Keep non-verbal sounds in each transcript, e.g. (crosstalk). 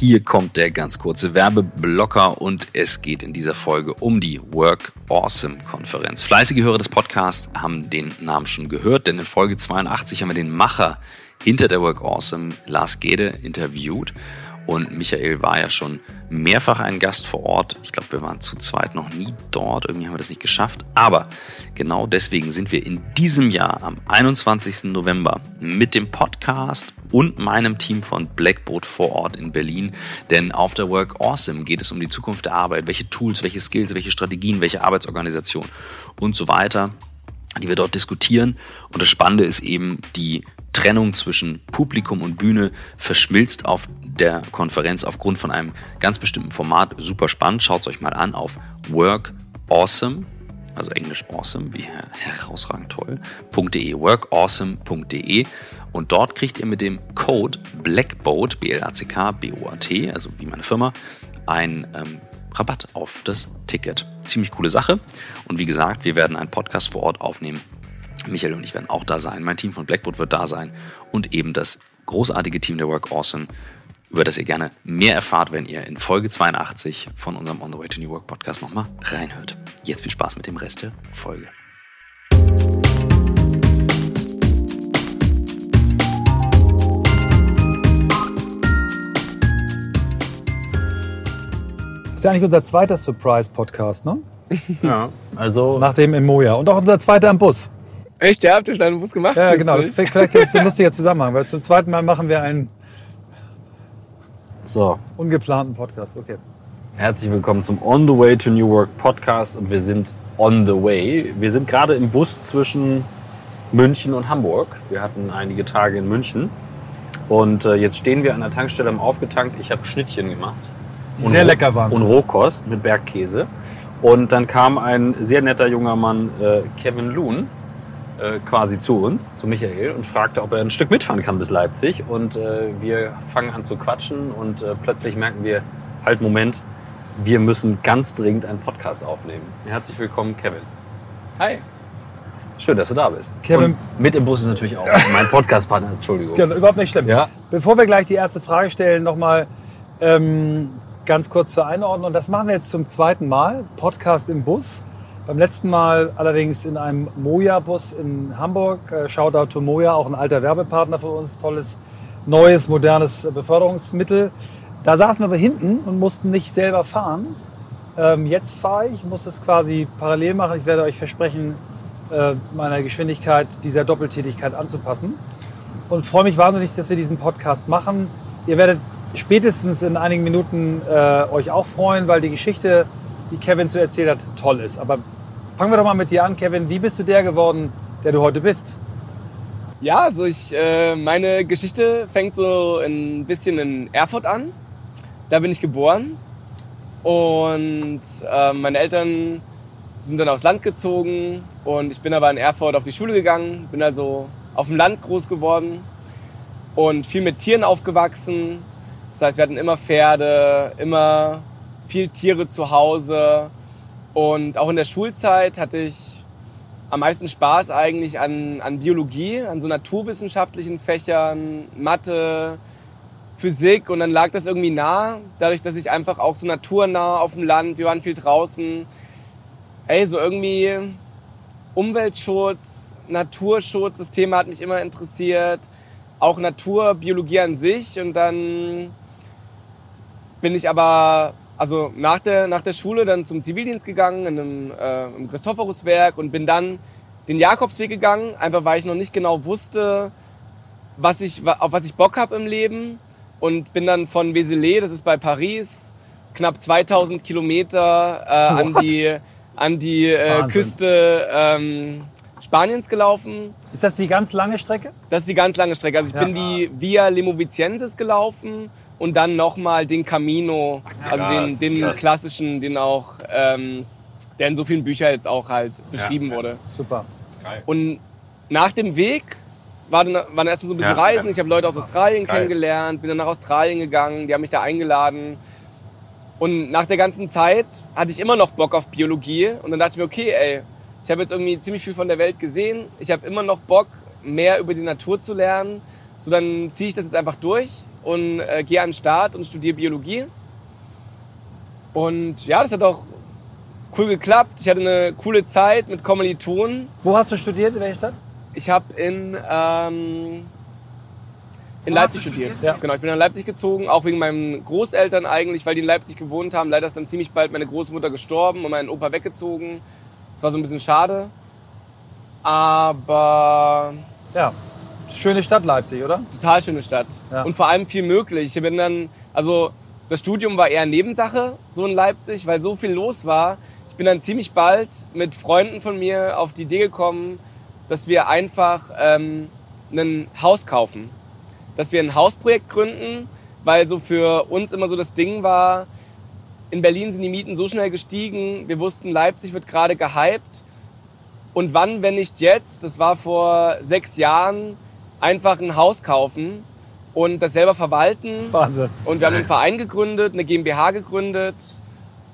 Hier kommt der ganz kurze Werbeblocker und es geht in dieser Folge um die Work Awesome Konferenz. Fleißige Hörer des Podcasts haben den Namen schon gehört, denn in Folge 82 haben wir den Macher hinter der Work Awesome, Lars Gede, interviewt. Und Michael war ja schon mehrfach ein Gast vor Ort. Ich glaube, wir waren zu zweit noch nie dort. Irgendwie haben wir das nicht geschafft. Aber genau deswegen sind wir in diesem Jahr am 21. November mit dem Podcast und meinem Team von Blackboard vor Ort in Berlin. Denn auf der Work Awesome geht es um die Zukunft der Arbeit. Welche Tools, welche Skills, welche Strategien, welche Arbeitsorganisation und so weiter die wir dort diskutieren. Und das Spannende ist eben, die Trennung zwischen Publikum und Bühne verschmilzt auf der Konferenz aufgrund von einem ganz bestimmten Format. Super spannend. Schaut es euch mal an auf Work Awesome, also Englisch Awesome, wie herausragend toll.de, workawesome.de und dort kriegt ihr mit dem Code Blackboat, B-L-A-C-K, B-O-A-T, also wie meine Firma, ein ähm, Rabatt auf das Ticket. Ziemlich coole Sache. Und wie gesagt, wir werden einen Podcast vor Ort aufnehmen. Michael und ich werden auch da sein. Mein Team von Blackboard wird da sein. Und eben das großartige Team der Work Awesome, über das ihr gerne mehr erfahrt, wenn ihr in Folge 82 von unserem On the Way to New Work Podcast nochmal reinhört. Jetzt viel Spaß mit dem Rest der Folge. ist ja eigentlich unser zweiter Surprise-Podcast, ne? (laughs) Ja, also. Nach dem im Moja. Und auch unser zweiter im Bus. Echt? Ja, habt ihr schon einen Bus gemacht? Ja, genau. Das ist vielleicht (laughs) ist ein lustiger Zusammenhang, weil zum zweiten Mal machen wir einen so. ungeplanten Podcast. Okay. Herzlich willkommen zum On the Way to New Work Podcast und wir sind on the way. Wir sind gerade im Bus zwischen München und Hamburg. Wir hatten einige Tage in München und äh, jetzt stehen wir an der Tankstelle am aufgetankt. Ich habe Schnittchen gemacht die sehr lecker waren. Und Rohkost mit Bergkäse. Und dann kam ein sehr netter junger Mann, äh, Kevin Loon, äh, quasi zu uns, zu Michael, und fragte, ob er ein Stück mitfahren kann bis Leipzig. Und äh, wir fangen an zu quatschen und äh, plötzlich merken wir, halt Moment, wir müssen ganz dringend einen Podcast aufnehmen. Herzlich willkommen, Kevin. Hi. Schön, dass du da bist. Kevin, und mit im Bus ist natürlich auch (laughs) mein Podcastpartner, Entschuldigung. Genau, überhaupt nicht schlimm. Ja? Bevor wir gleich die erste Frage stellen, nochmal ähm, ganz kurz zur Einordnung. Das machen wir jetzt zum zweiten Mal. Podcast im Bus. Beim letzten Mal allerdings in einem Moja-Bus in Hamburg. Äh, Shoutout to Moja, auch ein alter Werbepartner für uns. Tolles, neues, modernes Beförderungsmittel. Da saßen wir aber hinten und mussten nicht selber fahren. Ähm, jetzt fahre ich, muss es quasi parallel machen. Ich werde euch versprechen, äh, meiner Geschwindigkeit dieser Doppeltätigkeit anzupassen. Und freue mich wahnsinnig, dass wir diesen Podcast machen. Ihr werdet spätestens in einigen Minuten äh, euch auch freuen, weil die Geschichte, die Kevin zu erzählen hat, toll ist. Aber fangen wir doch mal mit dir an, Kevin. Wie bist du der geworden, der du heute bist? Ja, also ich, äh, meine Geschichte fängt so ein bisschen in Erfurt an. Da bin ich geboren und äh, meine Eltern sind dann aufs Land gezogen und ich bin aber in Erfurt auf die Schule gegangen, bin also auf dem Land groß geworden und viel mit Tieren aufgewachsen, das heißt, wir hatten immer Pferde, immer viel Tiere zu Hause. Und auch in der Schulzeit hatte ich am meisten Spaß eigentlich an, an Biologie, an so naturwissenschaftlichen Fächern, Mathe, Physik. Und dann lag das irgendwie nah, dadurch, dass ich einfach auch so naturnah auf dem Land, wir waren viel draußen. Ey, so irgendwie Umweltschutz, Naturschutz, das Thema hat mich immer interessiert. Auch Naturbiologie an sich. Und dann bin ich aber also nach der, nach der Schule dann zum Zivildienst gegangen in einem, äh, im Christophoruswerk und bin dann den Jakobsweg gegangen, einfach weil ich noch nicht genau wusste, was ich, auf was ich Bock habe im Leben und bin dann von Vézelay, das ist bei Paris, knapp 2000 Kilometer äh, an (laughs) die, an die äh, Küste ähm, Spaniens gelaufen. Ist das die ganz lange Strecke? Das ist die ganz lange Strecke. Also ich ja. bin die Via Lemovicensis gelaufen und dann nochmal den Camino, also den, den klassischen, den auch, ähm, der in so vielen Büchern jetzt auch halt beschrieben ja, wurde. Super. Geil. Und nach dem Weg war dann, waren erstmal so ein bisschen ja, Reisen. Ich habe Leute aus Australien Geil. kennengelernt, bin dann nach Australien gegangen, die haben mich da eingeladen. Und nach der ganzen Zeit hatte ich immer noch Bock auf Biologie. Und dann dachte ich mir, okay, ey, ich habe jetzt irgendwie ziemlich viel von der Welt gesehen. Ich habe immer noch Bock, mehr über die Natur zu lernen. So, dann ziehe ich das jetzt einfach durch und äh, gehe an den Start und studiere Biologie. Und ja, das hat auch cool geklappt. Ich hatte eine coole Zeit mit Kommilitonen. Wo hast du studiert? In welcher Stadt? Ich habe in, ähm, in Wo Leipzig studiert. studiert? Ja. Genau, ich bin nach Leipzig gezogen, auch wegen meinen Großeltern eigentlich, weil die in Leipzig gewohnt haben. Leider ist dann ziemlich bald meine Großmutter gestorben und mein Opa weggezogen. Das war so ein bisschen schade. Aber Ja. Schöne Stadt Leipzig, oder? total schöne Stadt. Ja. Und vor allem viel möglich. Ich bin dann, also das Studium war eher Nebensache, so in Leipzig, weil so viel los war. Ich bin dann ziemlich bald mit Freunden von mir auf die Idee gekommen, dass wir einfach ähm, ein Haus kaufen. Dass wir ein Hausprojekt gründen, weil so für uns immer so das Ding war, in Berlin sind die Mieten so schnell gestiegen, wir wussten, Leipzig wird gerade gehypt. Und wann, wenn nicht jetzt, das war vor sechs Jahren, einfach ein Haus kaufen und das selber verwalten. Wahnsinn. Und wir haben einen Verein gegründet, eine GmbH gegründet.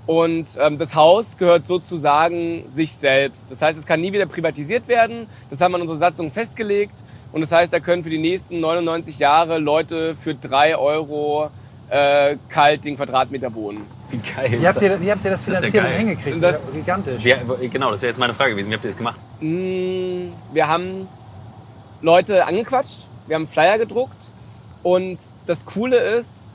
Und ähm, das Haus gehört sozusagen sich selbst. Das heißt, es kann nie wieder privatisiert werden. Das haben wir in unserer Satzung festgelegt. Und das heißt, da können für die nächsten 99 Jahre Leute für drei Euro äh, kalt den Quadratmeter wohnen. Wie geil. Wie habt ihr, wie habt ihr das Das ist ja finanziert und geil. hingekriegt? Das das- ist ja gigantisch. Wie, genau, das wäre jetzt meine Frage gewesen. Wie habt ihr das gemacht? Mm, Wir haben Leute angequatscht, wir haben Flyer gedruckt und das Coole ist,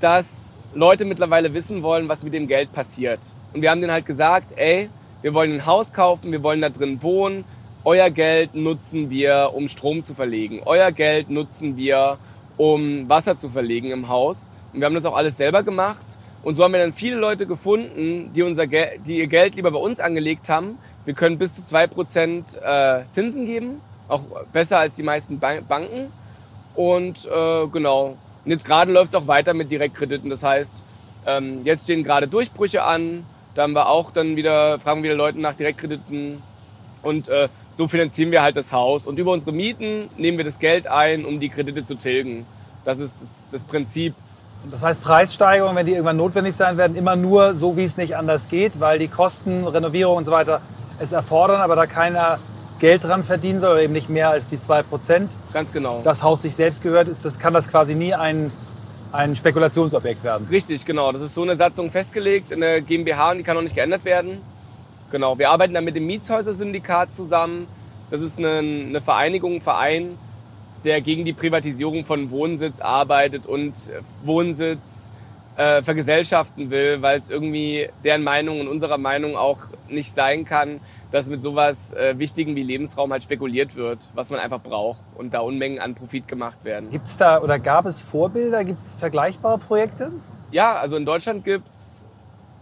dass Leute mittlerweile wissen wollen, was mit dem Geld passiert. Und wir haben denen halt gesagt, ey, wir wollen ein Haus kaufen, wir wollen da drin wohnen. Euer Geld nutzen wir, um Strom zu verlegen. Euer Geld nutzen wir, um Wasser zu verlegen im Haus. Und wir haben das auch alles selber gemacht. Und so haben wir dann viele Leute gefunden, die, unser Gel die ihr Geld lieber bei uns angelegt haben. Wir können bis zu 2% äh, Zinsen geben, auch besser als die meisten Ban Banken. Und äh, genau. Und jetzt gerade läuft es auch weiter mit Direktkrediten. Das heißt, ähm, jetzt stehen gerade Durchbrüche an. Da haben wir auch dann wieder, fragen wieder Leute nach Direktkrediten. Und äh, so finanzieren wir halt das Haus. Und über unsere Mieten nehmen wir das Geld ein, um die Kredite zu tilgen. Das ist das, das Prinzip. Das heißt, Preissteigerungen, wenn die irgendwann notwendig sein werden, immer nur so, wie es nicht anders geht, weil die Kosten, Renovierung und so weiter es erfordern, aber da keiner Geld dran verdienen soll oder eben nicht mehr als die 2%, Ganz genau. das Haus sich selbst gehört, ist, das kann das quasi nie ein, ein Spekulationsobjekt werden. Richtig, genau. Das ist so eine Satzung festgelegt in der GmbH und die kann auch nicht geändert werden. Genau. Wir arbeiten dann mit dem Mietshäuser-Syndikat zusammen. Das ist eine, eine Vereinigung, ein Verein, der gegen die Privatisierung von Wohnsitz arbeitet und Wohnsitz äh, vergesellschaften will, weil es irgendwie deren Meinung und unserer Meinung auch nicht sein kann, dass mit sowas äh, Wichtigen wie Lebensraum halt spekuliert wird, was man einfach braucht und da Unmengen an Profit gemacht werden. Gibt es da oder gab es Vorbilder, gibt es vergleichbare Projekte? Ja, also in Deutschland gibt's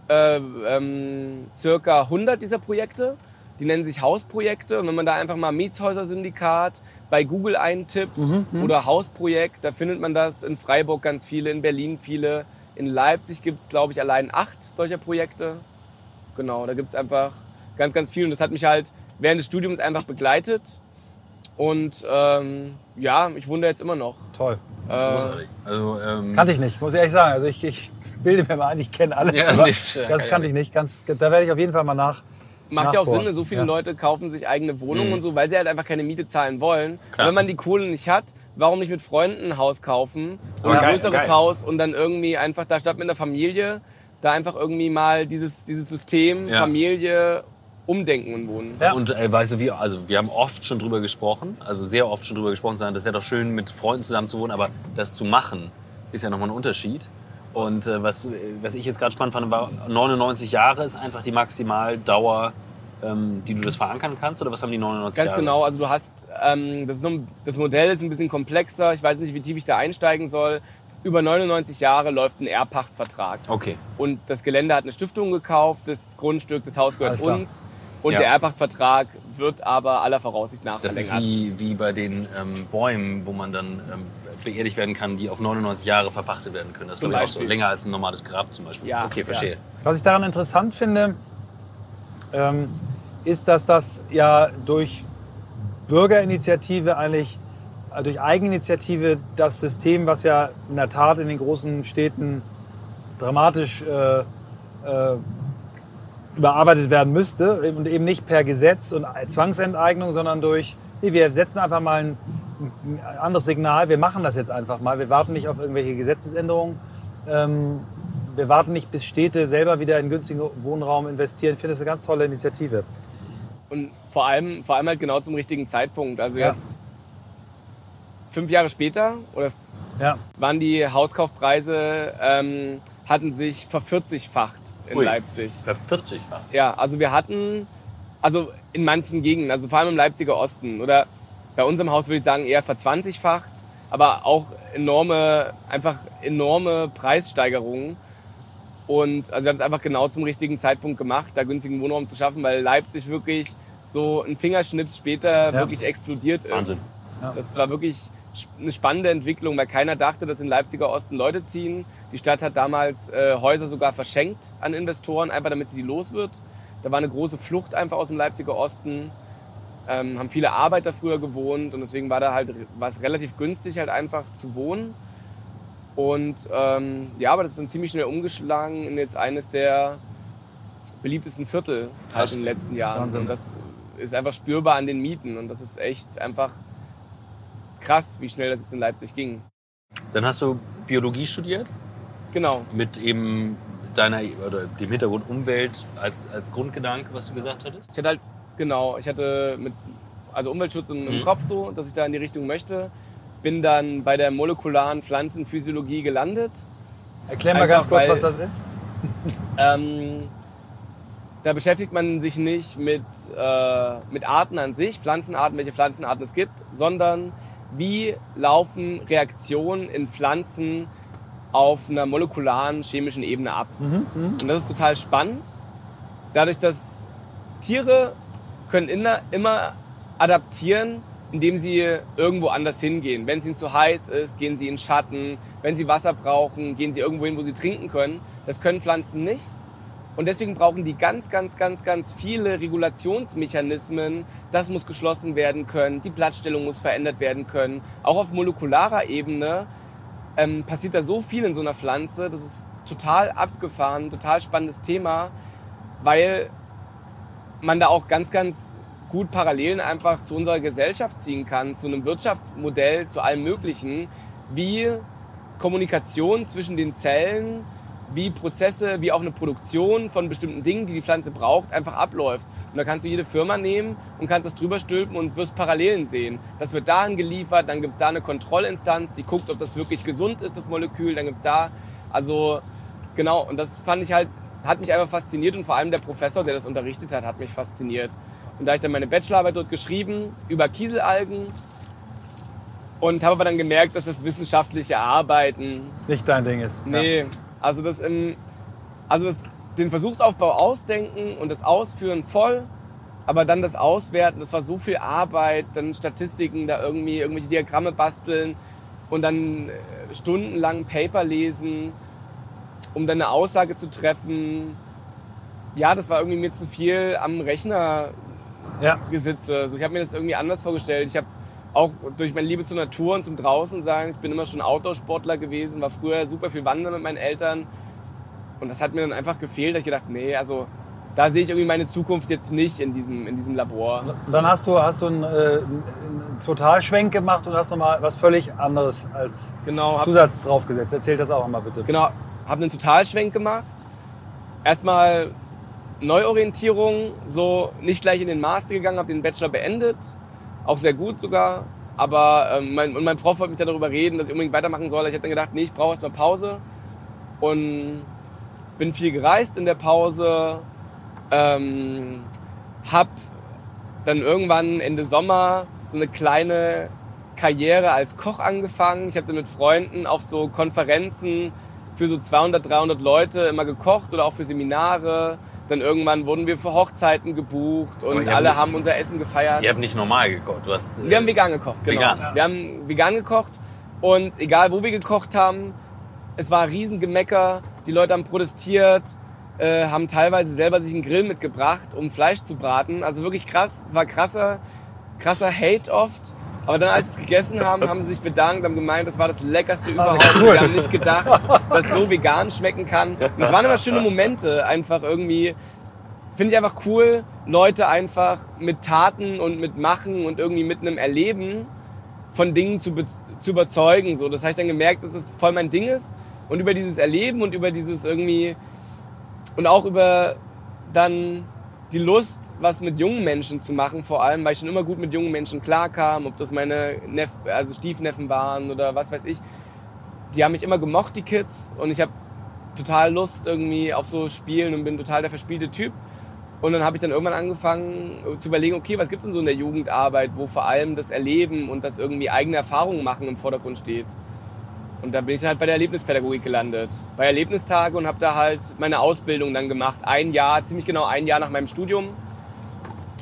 äh, ähm, circa 100 dieser Projekte. Die nennen sich Hausprojekte. Und wenn man da einfach mal Mietshäuser-Syndikat bei Google eintippt oder Hausprojekt, da findet man das in Freiburg ganz viele, in Berlin viele. In Leipzig gibt's glaube ich, allein acht solcher Projekte. Genau, da gibt's einfach ganz, ganz viel. Und das hat mich halt während des Studiums einfach begleitet. Und ähm, ja, ich wundere jetzt immer noch. Toll. Äh, Großartig. Also, ähm, Kannte ich nicht, muss ich ehrlich sagen. Also ich, ich bilde mir mal ein, ich kenne alles, Ja, aber nicht, ja, das kann kannte ich ich nicht. Ganz, da werde ich auf jeden Fall mal nach. Macht ja auch. Sinn, so viele Ja. Leute kaufen sich eigene Wohnungen Mhm. und so, weil sie halt einfach keine Miete zahlen wollen. Wenn man die Kohle nicht hat, warum nicht mit Freunden ein Haus kaufen oder ein größeres geil. Haus und dann irgendwie einfach da statt mit einer Familie da einfach irgendwie mal dieses, dieses System Ja. Familie umdenken und wohnen. Ja. Und äh, weißt du, wir, also wir haben oft schon drüber gesprochen, also sehr oft schon drüber gesprochen, sagen, das wäre doch schön, mit Freunden zusammen zu wohnen, aber das zu machen, ist ja nochmal ein Unterschied. Und äh, was, was ich jetzt gerade spannend fand, war 99 Jahre ist einfach die Maximaldauer, ähm, die du das verankern kannst, oder was haben die 99 Ganz Jahre? genau, also du hast, ähm, das, ist noch, das Modell ist ein bisschen komplexer, ich weiß nicht, wie tief ich da einsteigen soll. Über 99 Jahre läuft ein Erbpachtvertrag. Okay. Und das Gelände hat eine Stiftung gekauft, das Grundstück, das Haus gehört uns. Und Ja. der Erbpachtvertrag wird aber aller Voraussicht nach Das ist verlängert. wie, wie bei den ähm, Bäumen, wo man dann ähm, beerdigt werden kann, die auf 99 Jahre verpachtet werden können. Das ist glaube ich auch so. Länger als ein normales Grab zum Beispiel. Ja, okay, ja. verstehe. Was ich daran interessant finde, ähm, ist, dass das ja durch Bürgerinitiative eigentlich, äh, durch Eigeninitiative das System, was ja in der Tat in den großen Städten dramatisch äh, äh, überarbeitet werden müsste und eben nicht per Gesetz und Zwangsenteignung, sondern durch, nee, wir setzen einfach mal ein, ein anderes Signal. Wir machen das jetzt einfach mal. Wir warten nicht auf irgendwelche Gesetzesänderungen. Ähm, wir warten nicht, bis Städte selber wieder in günstigen Wohnraum investieren. Ich finde das eine ganz tolle Initiative. Und vor allem, vor allem halt genau zum richtigen Zeitpunkt. Also Ja. jetzt fünf Jahre später oder Ja, waren die Hauskaufpreise, ähm, hatten sich vervierzigfacht in Ui. Leipzig. Vervierzigfach. Ja, also wir hatten, also in manchen Gegenden, also vor allem im Leipziger Osten oder bei unserem Haus würde ich sagen eher verzwanzigfacht, aber auch enorme, einfach enorme Preissteigerungen. Und also wir haben es einfach genau zum richtigen Zeitpunkt gemacht, da günstigen Wohnraum zu schaffen, weil Leipzig wirklich so ein Fingerschnips später Ja. wirklich explodiert ist. Wahnsinn. Ja. Das war wirklich eine spannende Entwicklung, weil keiner dachte, dass in Leipziger Osten Leute ziehen. Die Stadt hat damals äh, Häuser sogar verschenkt an Investoren, einfach damit sie die los wird. Da war eine große Flucht einfach aus dem Leipziger Osten. Ähm, haben viele Arbeiter früher gewohnt und deswegen war da halt war es relativ günstig halt einfach zu wohnen. Und ähm, ja, aber das ist dann ziemlich schnell umgeschlagen in jetzt eines der beliebtesten Viertel halt in den letzten Jahren. Wahnsinn. Und das ist einfach spürbar an den Mieten und das ist echt einfach krass, wie schnell das jetzt in Leipzig ging. Dann hast du Biologie studiert Genau. mit eben deiner oder dem Hintergrund Umwelt als, als Grundgedanke, was du gesagt hattest. Ich hatte halt, genau, ich hatte mit, also Umweltschutz im, im Mhm. Kopf so, dass ich da in die Richtung möchte. Bin dann bei der molekularen Pflanzenphysiologie gelandet. erklär mal Einfach, ganz kurz, weil- was das ist. (laughs) Ähm, da beschäftigt man sich nicht mit, äh, mit Arten an sich, Pflanzenarten, welche Pflanzenarten es gibt, sondern wie laufen Reaktionen in Pflanzen auf einer molekularen chemischen Ebene ab. Und das ist total spannend. Dadurch, dass Tiere können immer adaptieren, indem sie irgendwo anders hingehen. Wenn es ihnen zu heiß ist, gehen sie in Schatten. Wenn sie Wasser brauchen, gehen sie irgendwo hin, wo sie trinken können. Das können Pflanzen nicht. Und deswegen brauchen die ganz, ganz, ganz, ganz viele Regulationsmechanismen. Das muss geschlossen werden können, die Blattstellung muss verändert werden können. Auch auf molekularer Ebene ähm, passiert da so viel in so einer Pflanze. Das ist total abgefahren, total spannendes Thema, weil man da auch ganz, ganz gut Parallelen einfach zu unserer Gesellschaft ziehen kann, zu einem Wirtschaftsmodell, zu allem Möglichen, wie Kommunikation zwischen den Zellen, wie Prozesse, wie auch eine Produktion von bestimmten Dingen, die die Pflanze braucht, einfach abläuft. Und da kannst du jede Firma nehmen und kannst das drüber stülpen und wirst Parallelen sehen. Das wird dahin geliefert, dann gibt's da eine Kontrollinstanz, die guckt, ob das wirklich gesund ist, das Molekül, dann gibt's da, also genau, und das fand ich halt, hat mich einfach fasziniert und vor allem der Professor, der das unterrichtet hat, hat mich fasziniert. Und da hab ich dann meine Bachelorarbeit dort geschrieben über Kieselalgen und habe aber dann gemerkt, dass das wissenschaftliche Arbeiten Nicht dein Ding ist. Nee, also das im, also das, den Versuchsaufbau ausdenken und das Ausführen voll, aber dann das Auswerten, das war so viel Arbeit, dann Statistiken, da irgendwie irgendwelche Diagramme basteln und dann äh, stundenlang Paper lesen, um dann eine Aussage zu treffen. Ja, das war irgendwie mir zu viel am Rechner Ja. gesitze. Also ich habe mir das irgendwie anders vorgestellt. Ich habe auch durch meine Liebe zur Natur und zum Draußen sein, ich bin immer schon Outdoor-Sportler gewesen, war früher super viel wandern mit meinen Eltern. Und das hat mir dann einfach gefehlt. Da ich gedacht, nee, also da sehe ich irgendwie meine Zukunft jetzt nicht in diesem, in diesem Labor. Dann hast du, hast du einen, äh, einen Totalschwenk gemacht und hast nochmal was völlig anderes als Genau, Zusatz draufgesetzt. Erzähl das auch nochmal bitte. genau, habe einen Totalschwenk gemacht. Erstmal Neuorientierung, so nicht gleich in den Master gegangen, habe den Bachelor beendet, auch sehr gut sogar. Aber ähm, mein, und mein Prof wollte mich dann darüber reden, dass ich unbedingt weitermachen soll. Ich habe dann gedacht, nee, ich brauche erstmal Pause und bin viel gereist in der Pause. Ähm, hab dann irgendwann Ende Sommer so eine kleine Karriere als Koch angefangen. Ich habe dann mit Freunden auf so Konferenzen für so 200, 300 Leute immer gekocht oder auch für Seminare. Dann irgendwann wurden wir für Hochzeiten gebucht und alle nicht- haben unser Essen gefeiert. Ihr habt nicht normal gekocht. Du hast, äh, Wir haben vegan gekocht, genau. Vegan. Wir haben vegan gekocht und egal wo wir gekocht haben, es war ein Riesengemecker. Die Leute haben protestiert, äh, haben teilweise selber sich einen Grill mitgebracht, um Fleisch zu braten. Also wirklich krass, war krasser, krasser Hate oft. Aber dann, als sie es gegessen haben, haben sie sich bedankt, haben gemeint, das war das leckerste überhaupt. cool. Wir haben nicht gedacht, dass so vegan schmecken kann. Und es waren immer schöne Momente, einfach irgendwie. Finde ich einfach cool, Leute einfach mit Taten und mit Machen und irgendwie mit einem Erleben von Dingen zu, zu überzeugen. So. Das habe ich dann gemerkt, dass es voll mein Ding ist. Und über dieses Erleben und über dieses irgendwie und auch über dann die Lust, was mit jungen Menschen zu machen, vor allem, weil ich schon immer gut mit jungen Menschen klarkam, ob das meine Neff also Stiefneffen waren oder was weiß ich. Die haben mich immer gemocht, die Kids, und ich habe total Lust irgendwie auf so Spielen und bin total der verspielte Typ. Und dann habe ich dann irgendwann angefangen zu überlegen, okay, was gibt's denn so in der Jugendarbeit, wo vor allem das Erleben und das irgendwie eigene Erfahrungen machen im Vordergrund steht. Und da bin ich halt bei der Erlebnispädagogik gelandet. Bei Erlebnistage und habe da halt meine Ausbildung dann gemacht. Ein Jahr, ziemlich genau ein Jahr nach meinem Studium.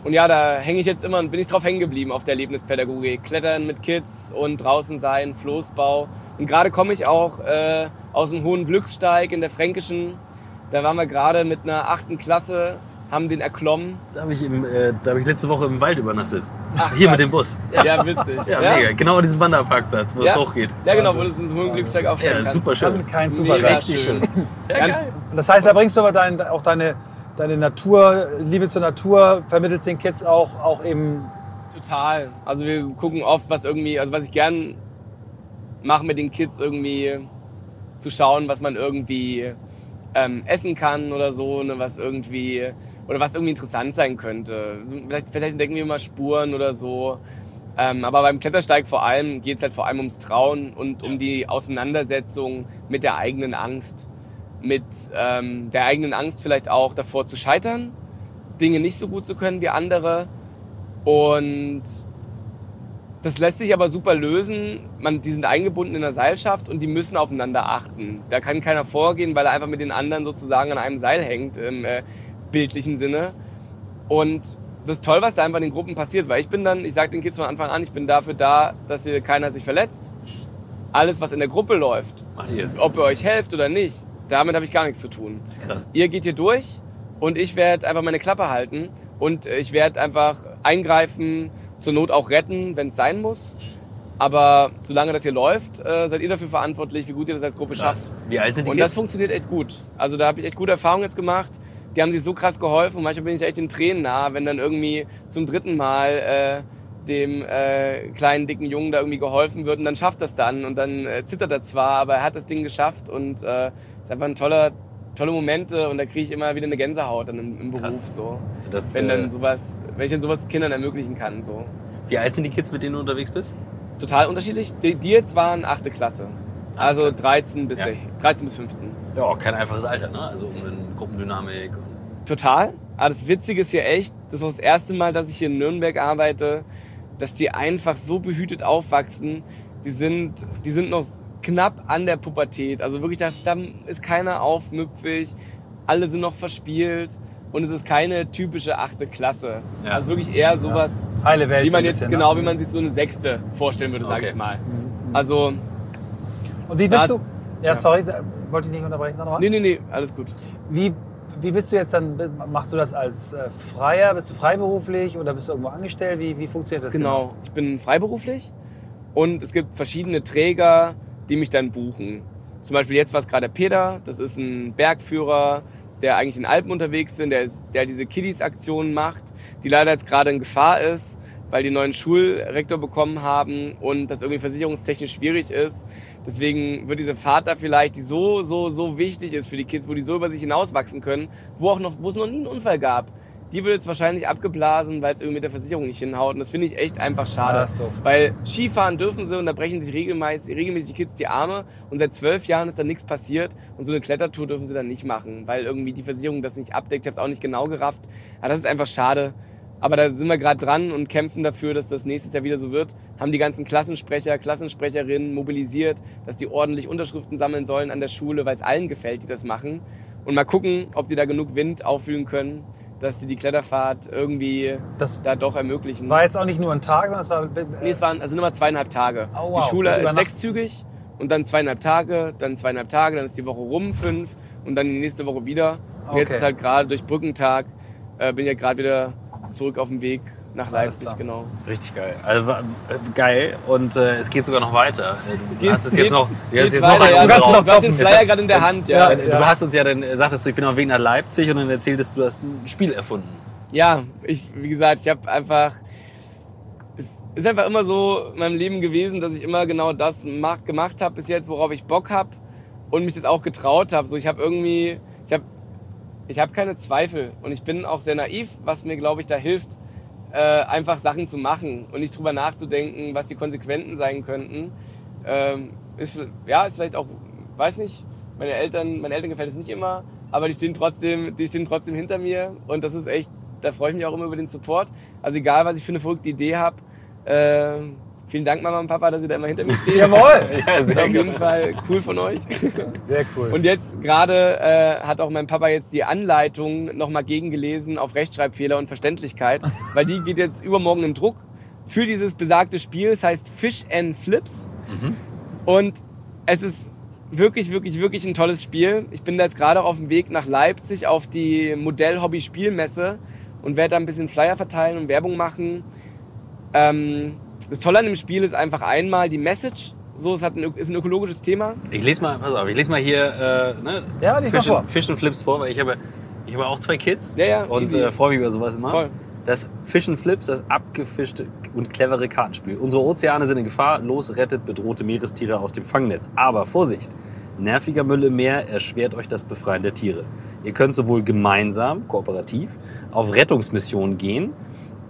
Und ja, da hänge ich jetzt immer und bin ich drauf hängen geblieben auf der Erlebnispädagogik. Klettern mit Kids und draußen sein, Floßbau. Und gerade komme ich auch äh, aus dem Hohen Glückssteig in der Fränkischen. Da waren wir gerade mit einer achten Klasse, haben den erklommen. Da habe ich, im, äh, da hab ich letzte Woche im Wald übernachtet. Ach, Hier mit Quatsch. dem Bus. Ja, witzig. Ja, mega. Genau an diesem Wanderparkplatz, wo Ja. es hochgeht. Ja, genau, wo du es ins Hohen Glückssteig aufstellen Ja, kannst. super schön. Damit kein Zufall. Mega Richtig schön. (laughs) Ja, geil. Und das heißt, da bringst du aber dein, auch deine, deine Natur, Liebe zur Natur, vermittelt den Kids auch, auch eben Total. Also wir gucken oft, was irgendwie, also was ich gern mache mit den Kids irgendwie zu schauen, was man irgendwie ähm, essen kann oder so, ne, was irgendwie oder was irgendwie interessant sein könnte. Vielleicht, vielleicht entdecken wir mal Spuren oder so. Ähm, aber beim Klettersteig vor allem geht es halt vor allem ums Trauen und um die Auseinandersetzung mit der eigenen Angst. Mit ähm, der eigenen Angst vielleicht auch davor zu scheitern, Dinge nicht so gut zu können wie andere. Und das lässt sich aber super lösen. Man, die sind eingebunden in der Seilschaft und die müssen aufeinander achten. Da kann keiner vorgehen, weil er einfach mit den anderen sozusagen an einem Seil hängt, im äh, bildlichen Sinne. Und das ist toll, was da einfach in den Gruppen passiert, weil ich bin dann, ich sage den Kids von Anfang an, ich bin dafür da, dass hier keiner sich verletzt. Alles, was in der Gruppe läuft, ob ihr euch helft oder nicht, damit habe ich gar nichts zu tun Krass. ihr geht hier durch und ich werde einfach meine Klappe halten und ich werde einfach eingreifen, zur Not auch retten, wenn es sein muss. Aber solange das hier läuft, äh, seid ihr dafür verantwortlich, wie gut ihr das als Gruppe schafft. Wie alt sind die Und das Kids? funktioniert echt gut. Also da habe ich echt gute Erfahrungen jetzt gemacht. Die haben sich so krass geholfen und manchmal bin ich echt in Tränen nah, wenn dann irgendwie zum dritten Mal äh, dem äh, kleinen, dicken Jungen da irgendwie geholfen wird und dann schafft das dann und dann äh, zittert er zwar, aber er hat das Ding geschafft und äh, ist einfach ein toller, tolle Momente und da kriege ich immer wieder eine Gänsehaut dann im, im Beruf so. Das, Wenn äh, dann sowas, wenn ich dann sowas Kindern ermöglichen kann so. wie alt sind die Kids, mit denen du unterwegs bist? Total unterschiedlich. Die, die jetzt waren achte Klasse. Also Klasse. 13 bis Ja. 16, 13 bis 15. Ja, auch kein einfaches Alter, ne? Also um eine Gruppendynamik. Total. Aber das Witzige ist hier echt, das war das erste Mal, dass ich hier in Nürnberg arbeite, dass die einfach so behütet aufwachsen. Die sind, die sind noch knapp an der Pubertät. Also wirklich, das, da ist keiner aufmüpfig. Alle sind noch verspielt. Und es ist keine typische achte Klasse. Ja. Also wirklich eher sowas, heile Welt. wie man jetzt, bisschen, genau, ne? wie man sich so eine Sechste vorstellen würde, sage Okay. ich mal. Also, Und wie bist Da- du? Ja, sorry, wollte ich nicht unterbrechen. Mal. nee, nee, nee, alles gut. Wie, wie bist du jetzt dann? Machst du das als äh, Freier? Bist du freiberuflich oder bist du irgendwo angestellt? Wie, wie funktioniert das? Genau, ich bin freiberuflich und es gibt verschiedene Träger, die mich dann buchen. Zum Beispiel jetzt war es gerade Peter, das ist ein Bergführer, der eigentlich in Alpen unterwegs ist, der, ist- der diese Kiddies-Aktion macht, die leider jetzt gerade in Gefahr ist, weil die neuen Schulrektor bekommen haben und das irgendwie versicherungstechnisch schwierig ist. Deswegen wird diese Fahrt da vielleicht, die so, so, so wichtig ist für die Kids, wo die so über sich hinauswachsen können, wo auch noch, wo es noch nie einen Unfall gab, die wird jetzt wahrscheinlich abgeblasen, weil es irgendwie mit der Versicherung nicht hinhaut. Und das finde ich echt einfach schade. Ja. Weil Skifahren dürfen sie und da brechen sich regelmäßig, regelmäßig die Kids die Arme und seit zwölf Jahren ist da nichts passiert und so eine Klettertour dürfen sie dann nicht machen, weil irgendwie die Versicherung das nicht abdeckt. Ich habe es auch nicht genau gerafft. Aber das ist einfach schade. Aber da sind wir gerade dran und kämpfen dafür, dass das nächstes Jahr wieder so wird. Haben die ganzen Klassensprecher, Klassensprecherinnen mobilisiert, dass die ordentlich Unterschriften sammeln sollen an der Schule, weil es allen gefällt, die das machen. Und mal gucken, ob die da genug Wind auffühlen können, dass die die Kletterfahrt irgendwie Das da doch ermöglichen. war jetzt auch nicht nur ein Tag, sondern es war. Nee, es waren also immer zweieinhalb Tage. Oh, wow. Die Schule ist sechszügig und dann zweieinhalb Tage, dann zweieinhalb Tage, dann ist die Woche rum, fünf und dann die nächste Woche wieder. Und jetzt Okay. ist halt gerade durch Brückentag, äh, bin ja gerade wieder zurück auf dem Weg nach Leipzig, genau. Richtig geil. Also äh, geil. Und äh, es geht sogar noch weiter. Du geht- hast es jetzt geht- noch. Es du hast geht jetzt weiter, noch einen ja, Du kannst drauf. noch du hast den. Flyer gerade in der Hand, ja. Ja. Du hast uns ja dann, sagtest du, ich bin auf dem Weg nach Leipzig und dann erzähltest du, du hast ein Spiel erfunden. Ja, ich, wie gesagt, ich habe einfach es ist einfach immer so in meinem Leben gewesen, dass ich immer genau das mach, gemacht habe bis jetzt, worauf ich Bock habe und mich das auch getraut habe. So, ich habe irgendwie, ich habe, ich habe keine Zweifel und ich bin auch sehr naiv, was mir glaube ich da hilft, äh, einfach Sachen zu machen und nicht drüber nachzudenken, was die Konsequenzen sein könnten. Ähm, ist, ja, ist vielleicht auch, weiß nicht, meine Eltern, meinen Eltern gefällt es nicht immer, aber die stehen trotzdem, die stehen trotzdem hinter mir und das ist echt, da freue ich mich auch immer über den Support. Also egal, was ich für eine verrückte Idee habe, äh, vielen Dank Mama und Papa, dass ihr da immer hinter mir steht. Jawohl! (laughs) Ja, das ist auf jeden Fall cool von euch. Sehr cool. Und jetzt gerade äh, hat auch mein Papa jetzt die Anleitung nochmal gegengelesen auf Rechtschreibfehler und Verständlichkeit, (laughs) weil die geht jetzt übermorgen im Druck für dieses besagte Spiel. Es heißt Fish and Flips. Und es ist wirklich, wirklich, wirklich ein tolles Spiel. Ich bin da jetzt gerade auf dem Weg nach Leipzig auf die Modell-Hobby-Spielmesse und werde da ein bisschen Flyer verteilen und Werbung machen. Ähm, das Tolle an dem Spiel ist einfach einmal die Message. So, es hat ein, ist ein ökologisches Thema. Ich lese mal, pass auf, ich lese mal hier äh, ne, Ja, mal Fish, vor. and- Fish and Flips vor, weil ich habe, ich habe auch zwei Kids Ja, ja, und äh, freue mich über sowas immer. Voll. Das Fish and Flips, das abgefischte und clevere Kartenspiel. Unsere Ozeane sind in Gefahr, los rettet bedrohte Meerestiere aus dem Fangnetz. Aber Vorsicht! Nerviger Müll im Meer erschwert euch das Befreien der Tiere. Ihr könnt sowohl gemeinsam, kooperativ, auf Rettungsmissionen gehen,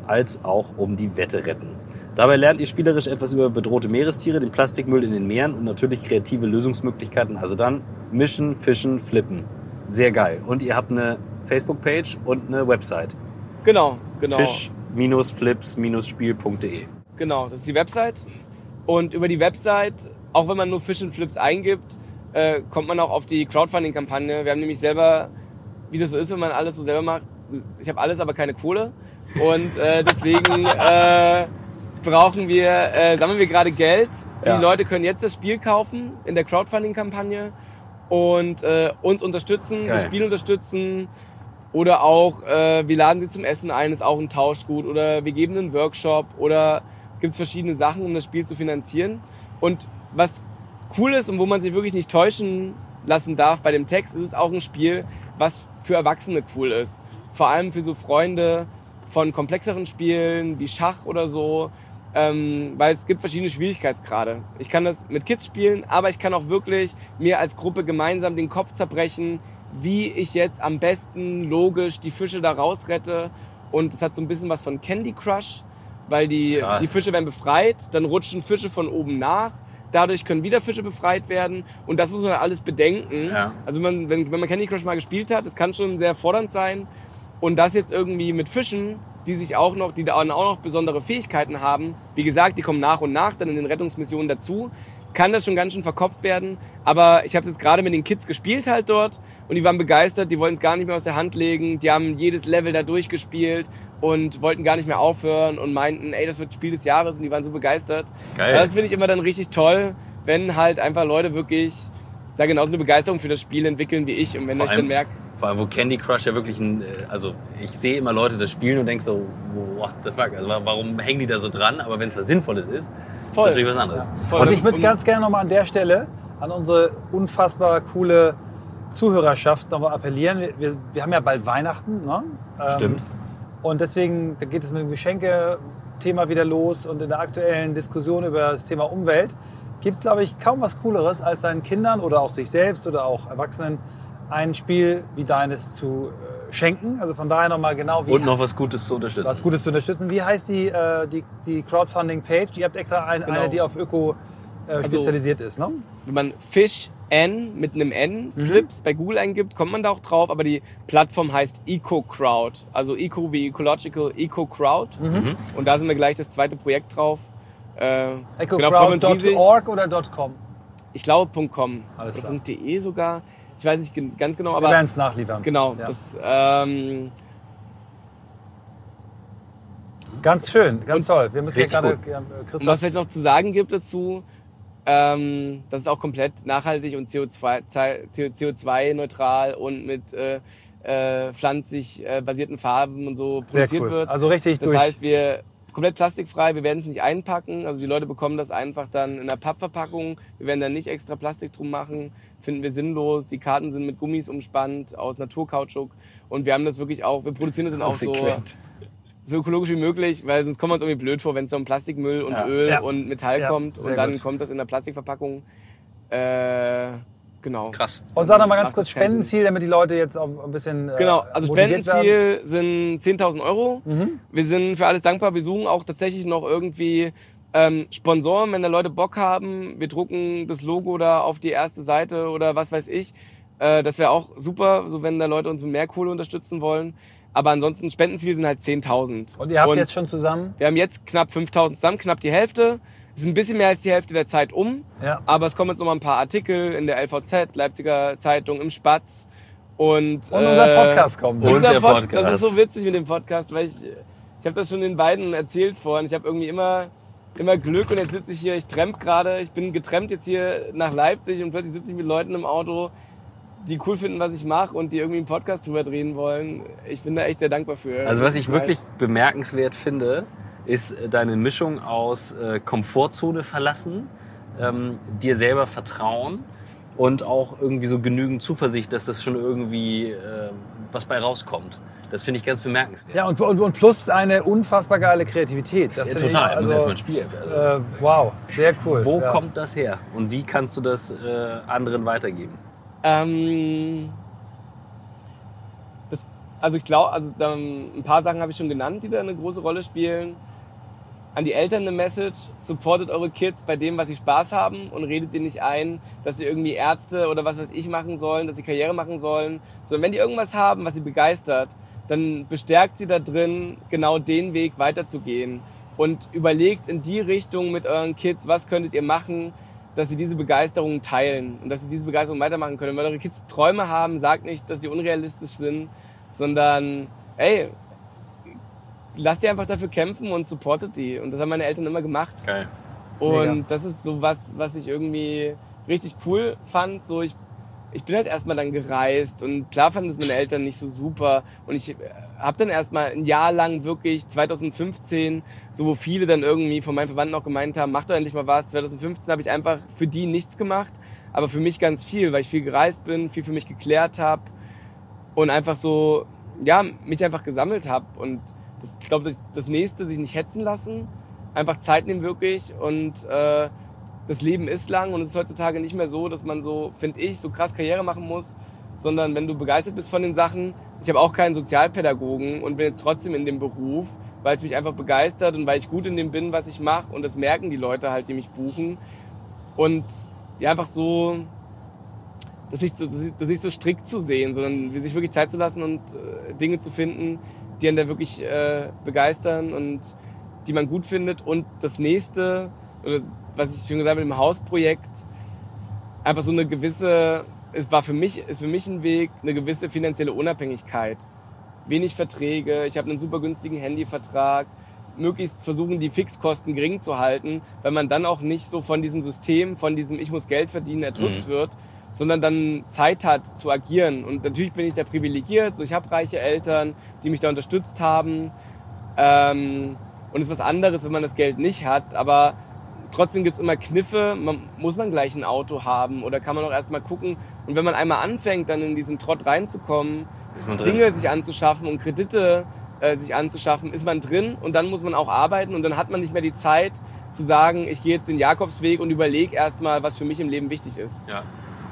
als auch um die Wette retten. Dabei lernt ihr spielerisch etwas über bedrohte Meerestiere, den Plastikmüll in den Meeren und natürlich kreative Lösungsmöglichkeiten. Also dann mischen, fischen, flippen. Sehr geil. Und ihr habt eine Facebook-Page und eine Website. Genau, genau. Fish-flips-spiel.de. Genau, das ist die Website. Und über die Website, auch wenn man nur Fish and Flips eingibt, äh, kommt man auch auf die Crowdfunding-Kampagne. Wir haben nämlich selber, wie das so ist, wenn man alles so selber macht, ich habe alles, aber keine Kohle. Und äh, deswegen (laughs) äh, brauchen wir, äh, sammeln wir gerade Geld. Die Ja. Leute können jetzt das Spiel kaufen in der Crowdfunding-Kampagne und äh, uns unterstützen, das Geil. Spiel unterstützen. Oder auch, äh, wir laden sie zum Essen ein, ist auch ein Tauschgut. Oder wir geben einen Workshop. Oder gibt es verschiedene Sachen, um das Spiel zu finanzieren. Und was cool ist und wo man sich wirklich nicht täuschen lassen darf bei dem Text, ist es auch ein Spiel, was für Erwachsene cool ist. Vor allem für so Freunde von komplexeren Spielen wie Schach oder so. Ähm, weil es gibt verschiedene Schwierigkeitsgrade. Ich kann das mit Kids spielen, aber ich kann auch wirklich mir als Gruppe gemeinsam den Kopf zerbrechen, wie ich jetzt am besten logisch die Fische da rausrette. Und es hat so ein bisschen was von Candy Crush, weil die, Krass. die Fische werden befreit, dann rutschen Fische von oben nach. Dadurch können wieder Fische befreit werden. Und das muss man alles bedenken. Ja. Also wenn man, wenn, wenn man Candy Crush mal gespielt hat, das kann schon sehr fordernd sein. Und das jetzt irgendwie mit Fischen, die sich auch noch, die dann auch noch besondere Fähigkeiten haben. Wie gesagt, die kommen nach und nach dann in den Rettungsmissionen dazu. Kann das schon ganz schön verkopft werden. Aber ich habe es jetzt gerade mit den Kids gespielt halt dort und die waren begeistert. Die wollten es gar nicht mehr aus der Hand legen. Die haben jedes Level da durchgespielt und wollten gar nicht mehr aufhören und meinten, ey, das wird Spiel des Jahres und die waren so begeistert. Geil. Das finde ich immer dann richtig toll, wenn halt einfach Leute wirklich da genauso eine Begeisterung für das Spiel entwickeln wie ich und wenn Vor ich dann merke, Vor allem, wo Candy Crush ja wirklich ein, äh, also ich sehe immer Leute das spielen und denke so, what the fuck, also wa- warum hängen die da so dran? Aber wenn es was Sinnvolles ist, Voll. ist natürlich was anderes. voll. Also ich würde Und- ganz gerne nochmal an der Stelle an unsere unfassbar coole Zuhörerschaft nochmal appellieren. Wir- Wir, haben ja bald Weihnachten. Ne? Ähm, Stimmt. Und deswegen da geht es mit dem Geschenke-Thema wieder los. Und in der aktuellen Diskussion über das Thema Umwelt gibt es, glaube ich, kaum was Cooleres, als seinen Kindern oder auch sich selbst oder auch Erwachsenen ein Spiel wie deines zu äh, schenken. Also von daher nochmal genau wie Und noch was Gutes zu unterstützen. was Gutes zu unterstützen. Wie heißt die, äh, die, die Crowdfunding-Page? Ihr habt extra ein, Genau. eine, die auf Öko äh, Also- spezialisiert ist, ne? wenn man Fish N mit einem N Flips bei Google eingibt, kommt man da auch drauf, aber die Plattform heißt EcoCrowd. Also Eco wie Ecological EcoCrowd. Und da sind wir gleich das zweite Projekt drauf. Äh, genau. EcoCrowd.org oder .com? Ich glaube .com Alles klar. .de sogar. Ich weiß nicht ganz genau, Wir aber werden es nachliefern. genau. Ja. Das, ähm, Ganz schön, ganz toll. Wir müssen Richtig gerade, äh, Und was vielleicht noch zu sagen gibt dazu, ähm, das ist auch komplett nachhaltig und CO2-neutral und mit äh, äh, pflanzlich äh, basierten Farben und so produziert cool. wird. Also richtig das durch. heißt, wir komplett plastikfrei, wir werden es nicht einpacken. Also die Leute bekommen das einfach dann in einer Pappverpackung. Wir werden da nicht extra Plastik drum machen. Finden wir sinnlos. Die Karten sind mit Gummis umspannt aus Naturkautschuk. Und wir haben das wirklich auch, wir produzieren das dann auch so, so ökologisch wie möglich, weil sonst kommen wir uns irgendwie blöd vor, wenn es so um Plastikmüll und Ja. Öl Ja. und Metall Ja, kommt sehr und dann gut. kommt das in der Plastikverpackung. Äh, genau. Krass. Und sag noch mal ganz kurz. Spendenziel, damit die Leute jetzt auch ein bisschen. äh, Genau, also motiviert werden. Spendenziel sind 10.000 Euro. Wir sind für alles dankbar. Wir suchen auch tatsächlich noch irgendwie ähm, Sponsoren, wenn da Leute Bock haben. Wir drucken das Logo da auf die erste Seite oder was weiß ich. Äh, das wäre auch super, so wenn da Leute uns mit mehr Kohle unterstützen wollen. Aber ansonsten Spendenziel sind halt 10.000. Und ihr habt jetzt schon zusammen. Wir haben jetzt knapp 5.000 zusammen, knapp die Hälfte. Es ist ein bisschen mehr als die Hälfte der Zeit um. Ja. Aber es kommen jetzt noch mal ein paar Artikel in der LVZ, Leipziger Zeitung, im Spatz. Und, Und unser äh, Podcast kommt. Und der Pod- Podcast. Das ist so witzig mit dem Podcast, weil ich, ich habe das schon den beiden erzählt vorhin. Ich habe irgendwie immer, immer Glück und jetzt sitze ich hier, ich tramp gerade, ich bin getrennt jetzt hier nach Leipzig und plötzlich sitze ich mit Leuten im Auto, die cool finden, was ich mache und die irgendwie einen Podcast drüber drehen wollen. Ich bin da echt sehr dankbar für. Also was ich wirklich bemerkenswert finde, ist äh, deine Mischung aus äh, Komfortzone verlassen, ähm, dir selber vertrauen und auch irgendwie so genügend Zuversicht, dass das schon irgendwie äh, was bei rauskommt. Das finde ich ganz bemerkenswert. Ja, und, und, und plus eine unfassbar geile Kreativität. Das Ja, finde ich, total. Also, Muss erst mal ein Spiel. Also, äh, wow, sehr cool. wo ja. kommt das her? Und wie kannst du das äh, anderen weitergeben? Ähm, das, also ich glaube, also ähm, ein paar Sachen habe ich schon genannt, die da eine große Rolle spielen. An die Eltern eine Message, supportet eure Kids bei dem, was sie Spaß haben und redet denen nicht ein, dass sie irgendwie Ärzte oder was weiß ich machen sollen, dass sie Karriere machen sollen. Sondern wenn die irgendwas haben, was sie begeistert, dann bestärkt sie da drin, genau den Weg weiterzugehen. Und überlegt in die Richtung mit euren Kids, was könntet ihr machen, dass sie diese Begeisterung teilen und dass sie diese Begeisterung weitermachen können. Wenn eure Kids Träume haben, sagt nicht, dass sie unrealistisch sind, sondern ey, lasst die einfach dafür kämpfen und supportet die. Und das haben meine Eltern immer gemacht. Geil. Und Mega. das ist so was, was ich irgendwie richtig cool fand. So ich, ich bin halt erstmal dann gereist und klar fanden es meine Eltern nicht so super. Und ich habe dann erstmal ein Jahr lang wirklich 2015, so wo viele dann irgendwie von meinen Verwandten auch gemeint haben, mach doch endlich mal was. 2015 habe ich einfach für die nichts gemacht, aber für mich ganz viel, weil ich viel gereist bin, viel für mich geklärt habe und einfach so, ja, mich einfach gesammelt habe. Und das, ich glaube, das, das nächste, sich nicht hetzen lassen, einfach Zeit nehmen wirklich und äh, das Leben ist lang und es ist heutzutage nicht mehr so, dass man so, finde ich, so krass Karriere machen muss, sondern wenn du begeistert bist von den Sachen. Ich habe auch keinen Sozialpädagogen und bin jetzt trotzdem in dem Beruf, weil es mich einfach begeistert und weil ich gut in dem bin, was ich mache und das merken die Leute halt, die mich buchen. Und ja, einfach so, das nicht so, das nicht so strikt zu sehen, sondern sich wirklich Zeit zu lassen und äh, Dinge zu finden, die einen da wirklich äh, begeistern und die man gut findet. Und das nächste, oder was ich schon gesagt habe, im Hausprojekt, einfach so eine gewisse, es war für mich, ist für mich ein Weg, eine gewisse finanzielle Unabhängigkeit. Wenig Verträge, ich habe einen super günstigen Handyvertrag, möglichst versuchen, die Fixkosten gering zu halten, weil man dann auch nicht so von diesem System, von diesem Ich muss Geld verdienen erdrückt Mhm. wird, sondern dann Zeit hat zu agieren. Und natürlich bin ich da privilegiert, so ich habe reiche Eltern, die mich da unterstützt haben. Ähm, und es ist was anderes, wenn man das Geld nicht hat, aber trotzdem gibt's immer Kniffe, man, muss man gleich ein Auto haben oder kann man auch erstmal gucken. Und wenn man einmal anfängt, dann in diesen Trott reinzukommen? Dinge sich anzuschaffen und Kredite äh, sich anzuschaffen, ist man drin und dann muss man auch arbeiten und dann hat man nicht mehr die Zeit zu sagen, ich gehe jetzt den Jakobsweg und überlege erstmal, was für mich im Leben wichtig ist. Ja.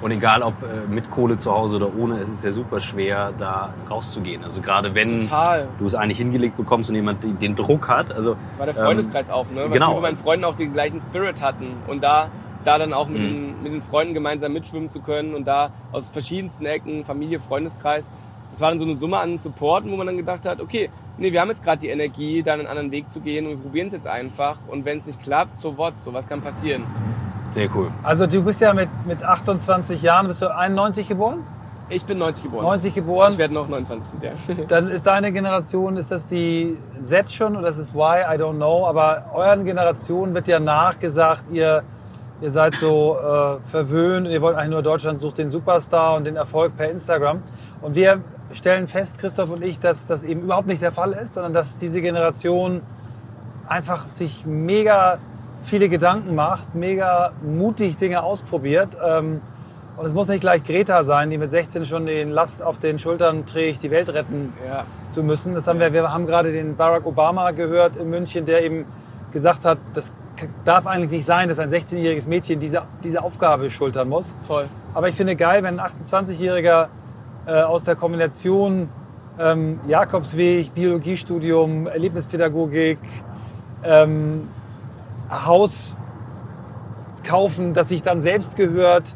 Und egal ob äh, mit Kohle zu Hause oder ohne, es ist ja super schwer, da rauszugehen. Also gerade wenn Total. du es eigentlich hingelegt bekommst und jemand den- den Druck hat. Also Das war der Freundeskreis auch, ne? Weil genau. viele von meinen Freunden auch den gleichen Spirit hatten und da da dann auch mit, Mhm. den, mit den Freunden gemeinsam mitschwimmen zu können und da aus verschiedensten Ecken, Familie, Freundeskreis, das war dann so eine Summe an Supporten, wo man dann gedacht hat, okay, nee, wir haben jetzt gerade die Energie, da einen anderen Weg zu gehen und wir probieren es jetzt einfach und wenn es nicht klappt, so what, so was kann passieren. Sehr cool. Also du bist ja mit, mit 28 Jahren, bist du 91 geboren? Ich bin 90 geboren. 90 geboren. Ich werde noch 29 dieses Jahr. (laughs) Dann ist deine Generation, ist das die Z schon oder ist es Y? I don't know. Aber euren Generation wird ja nachgesagt, ihr, ihr seid so äh, verwöhnt und ihr wollt eigentlich nur Deutschland sucht den Superstar und den Erfolg per Instagram. Und wir stellen fest, Christoph und ich, dass das eben überhaupt nicht der Fall ist, sondern dass diese Generation einfach sich mega viele Gedanken macht, mega mutig Dinge ausprobiert. Ähm, Und es muss nicht gleich Greta sein, die mit 16 schon den Last auf den Schultern trägt, die Welt retten Ja. zu müssen. Das haben wir, wir haben gerade den Barack Obama gehört in München, der eben gesagt hat, das darf eigentlich nicht sein, dass ein 16-jähriges Mädchen diese, diese Aufgabe schultern muss. Voll. Aber ich finde geil, wenn ein 28-Jähriger äh, aus der Kombination ähm, Jakobsweg, Biologiestudium, Erlebnispädagogik, ähm, Haus kaufen, das sich dann selbst gehört,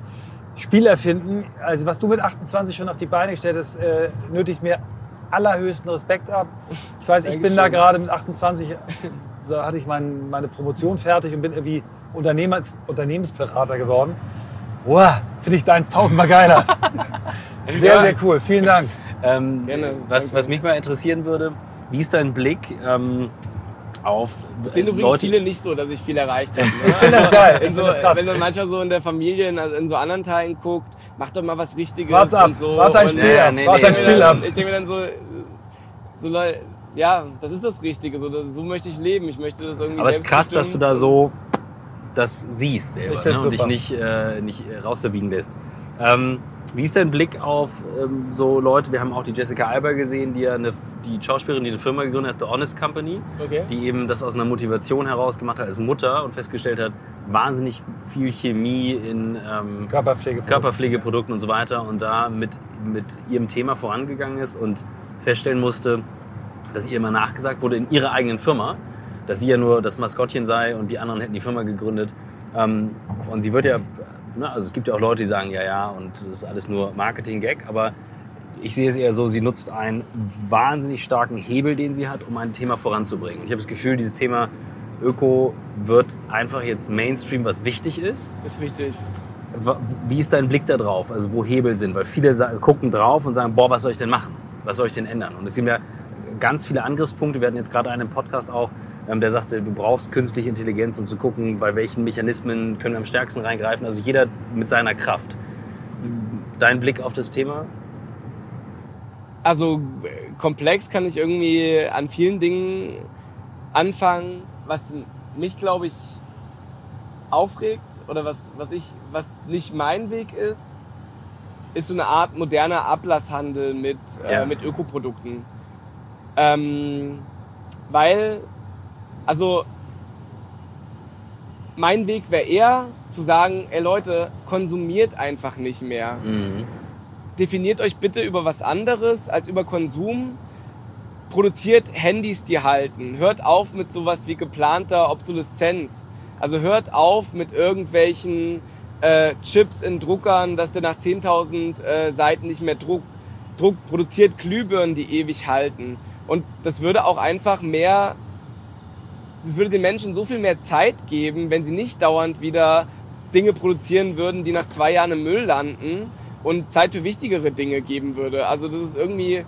Spiel erfinden. Also was du mit 28 schon auf die Beine gestellt hast, äh, nötigt mir allerhöchsten Respekt ab. Ich weiß, ich bin da gerade mit 28, da hatte ich mein, meine Promotion fertig und bin irgendwie Unternehmens, Unternehmensberater geworden. Wow, finde ich deins tausendmal geiler. (laughs) Sehr, Ja. sehr cool. Vielen Dank. Ähm, Gerne, was, was mich mal interessieren würde, wie ist dein Blick ähm, auf Das sehen übrigens Leute, viele nicht so, dass ich viel erreicht habe. Ne? (laughs) Ich finde das geil. Ich so, das krass. wenn man manchmal so in der Familie, in, in so anderen Teilen guckt, mach doch mal was Richtiges Warte ab, und so. warte dein Und Spiel Ja, ab. nee, Warte nee, dein ich Spiel denke ab. mir dann, ich denke mir dann so, so Leute, ja, das ist das Richtige, so, das- so möchte ich leben. Ich möchte das irgendwie aber es ist krass, dass du da so das siehst selber ne, und dich nicht, äh, nicht äh, rausverbiegen lässt. Ähm, wie ist dein Blick auf ähm, so Leute, wir haben auch die Jessica Alba gesehen, die ja eine, die Schauspielerin, die eine Firma gegründet hat, The Honest Company, Okay. die eben das aus einer Motivation heraus gemacht hat als Mutter und festgestellt hat, wahnsinnig viel Chemie in ähm, Körperpflege. Körperpflegeprodukten und so weiter und da mit, mit ihrem Thema vorangegangen ist und feststellen musste, dass ihr immer nachgesagt wurde in ihrer eigenen Firma, dass sie ja nur das Maskottchen sei und die anderen hätten die Firma gegründet. Ähm, und sie wird ja, ne, also es gibt ja auch Leute, die sagen, ja, ja, und das ist alles nur Marketing-Gag, aber ich sehe es eher so, sie nutzt einen wahnsinnig starken Hebel, den sie hat, um ein Thema voranzubringen. Ich habe das Gefühl, dieses Thema Öko wird einfach jetzt Mainstream, was wichtig ist. Ist wichtig. Wie ist dein Blick da drauf? Also wo Hebel sind? Weil viele gucken drauf und sagen, boah, was soll ich denn machen? Was soll ich denn ändern? Und es gibt ja ganz viele Angriffspunkte. Wir hatten jetzt gerade einen im Podcast auch, der sagte, du brauchst künstliche Intelligenz, um zu gucken, bei welchen Mechanismen können wir am stärksten reingreifen. Also jeder mit seiner Kraft. Dein Blick auf das Thema? Also äh, komplex kann ich irgendwie an vielen Dingen anfangen, was mich, glaube ich, aufregt oder was, was ich, was nicht mein Weg ist, ist so eine Art moderner Ablasshandel mit, Ja. äh, mit Ökoprodukten. Ähm, weil, also mein Weg wäre eher zu sagen, ey Leute, konsumiert einfach nicht mehr Mhm. definiert euch bitte über was anderes als über Konsum. Produziert Handys, die halten. Hört auf mit sowas wie geplanter Obsoleszenz. Also hört auf mit irgendwelchen äh, Chips in Druckern, dass der nach 10.000 äh, Seiten nicht mehr druckt. Druckt, produziert Glühbirnen, die ewig halten. Und das würde auch einfach mehr, das würde den Menschen so viel mehr Zeit geben, wenn sie nicht dauernd wieder Dinge produzieren würden, die nach zwei Jahren im Müll landen und Zeit für wichtigere Dinge geben würde. Also das ist irgendwie,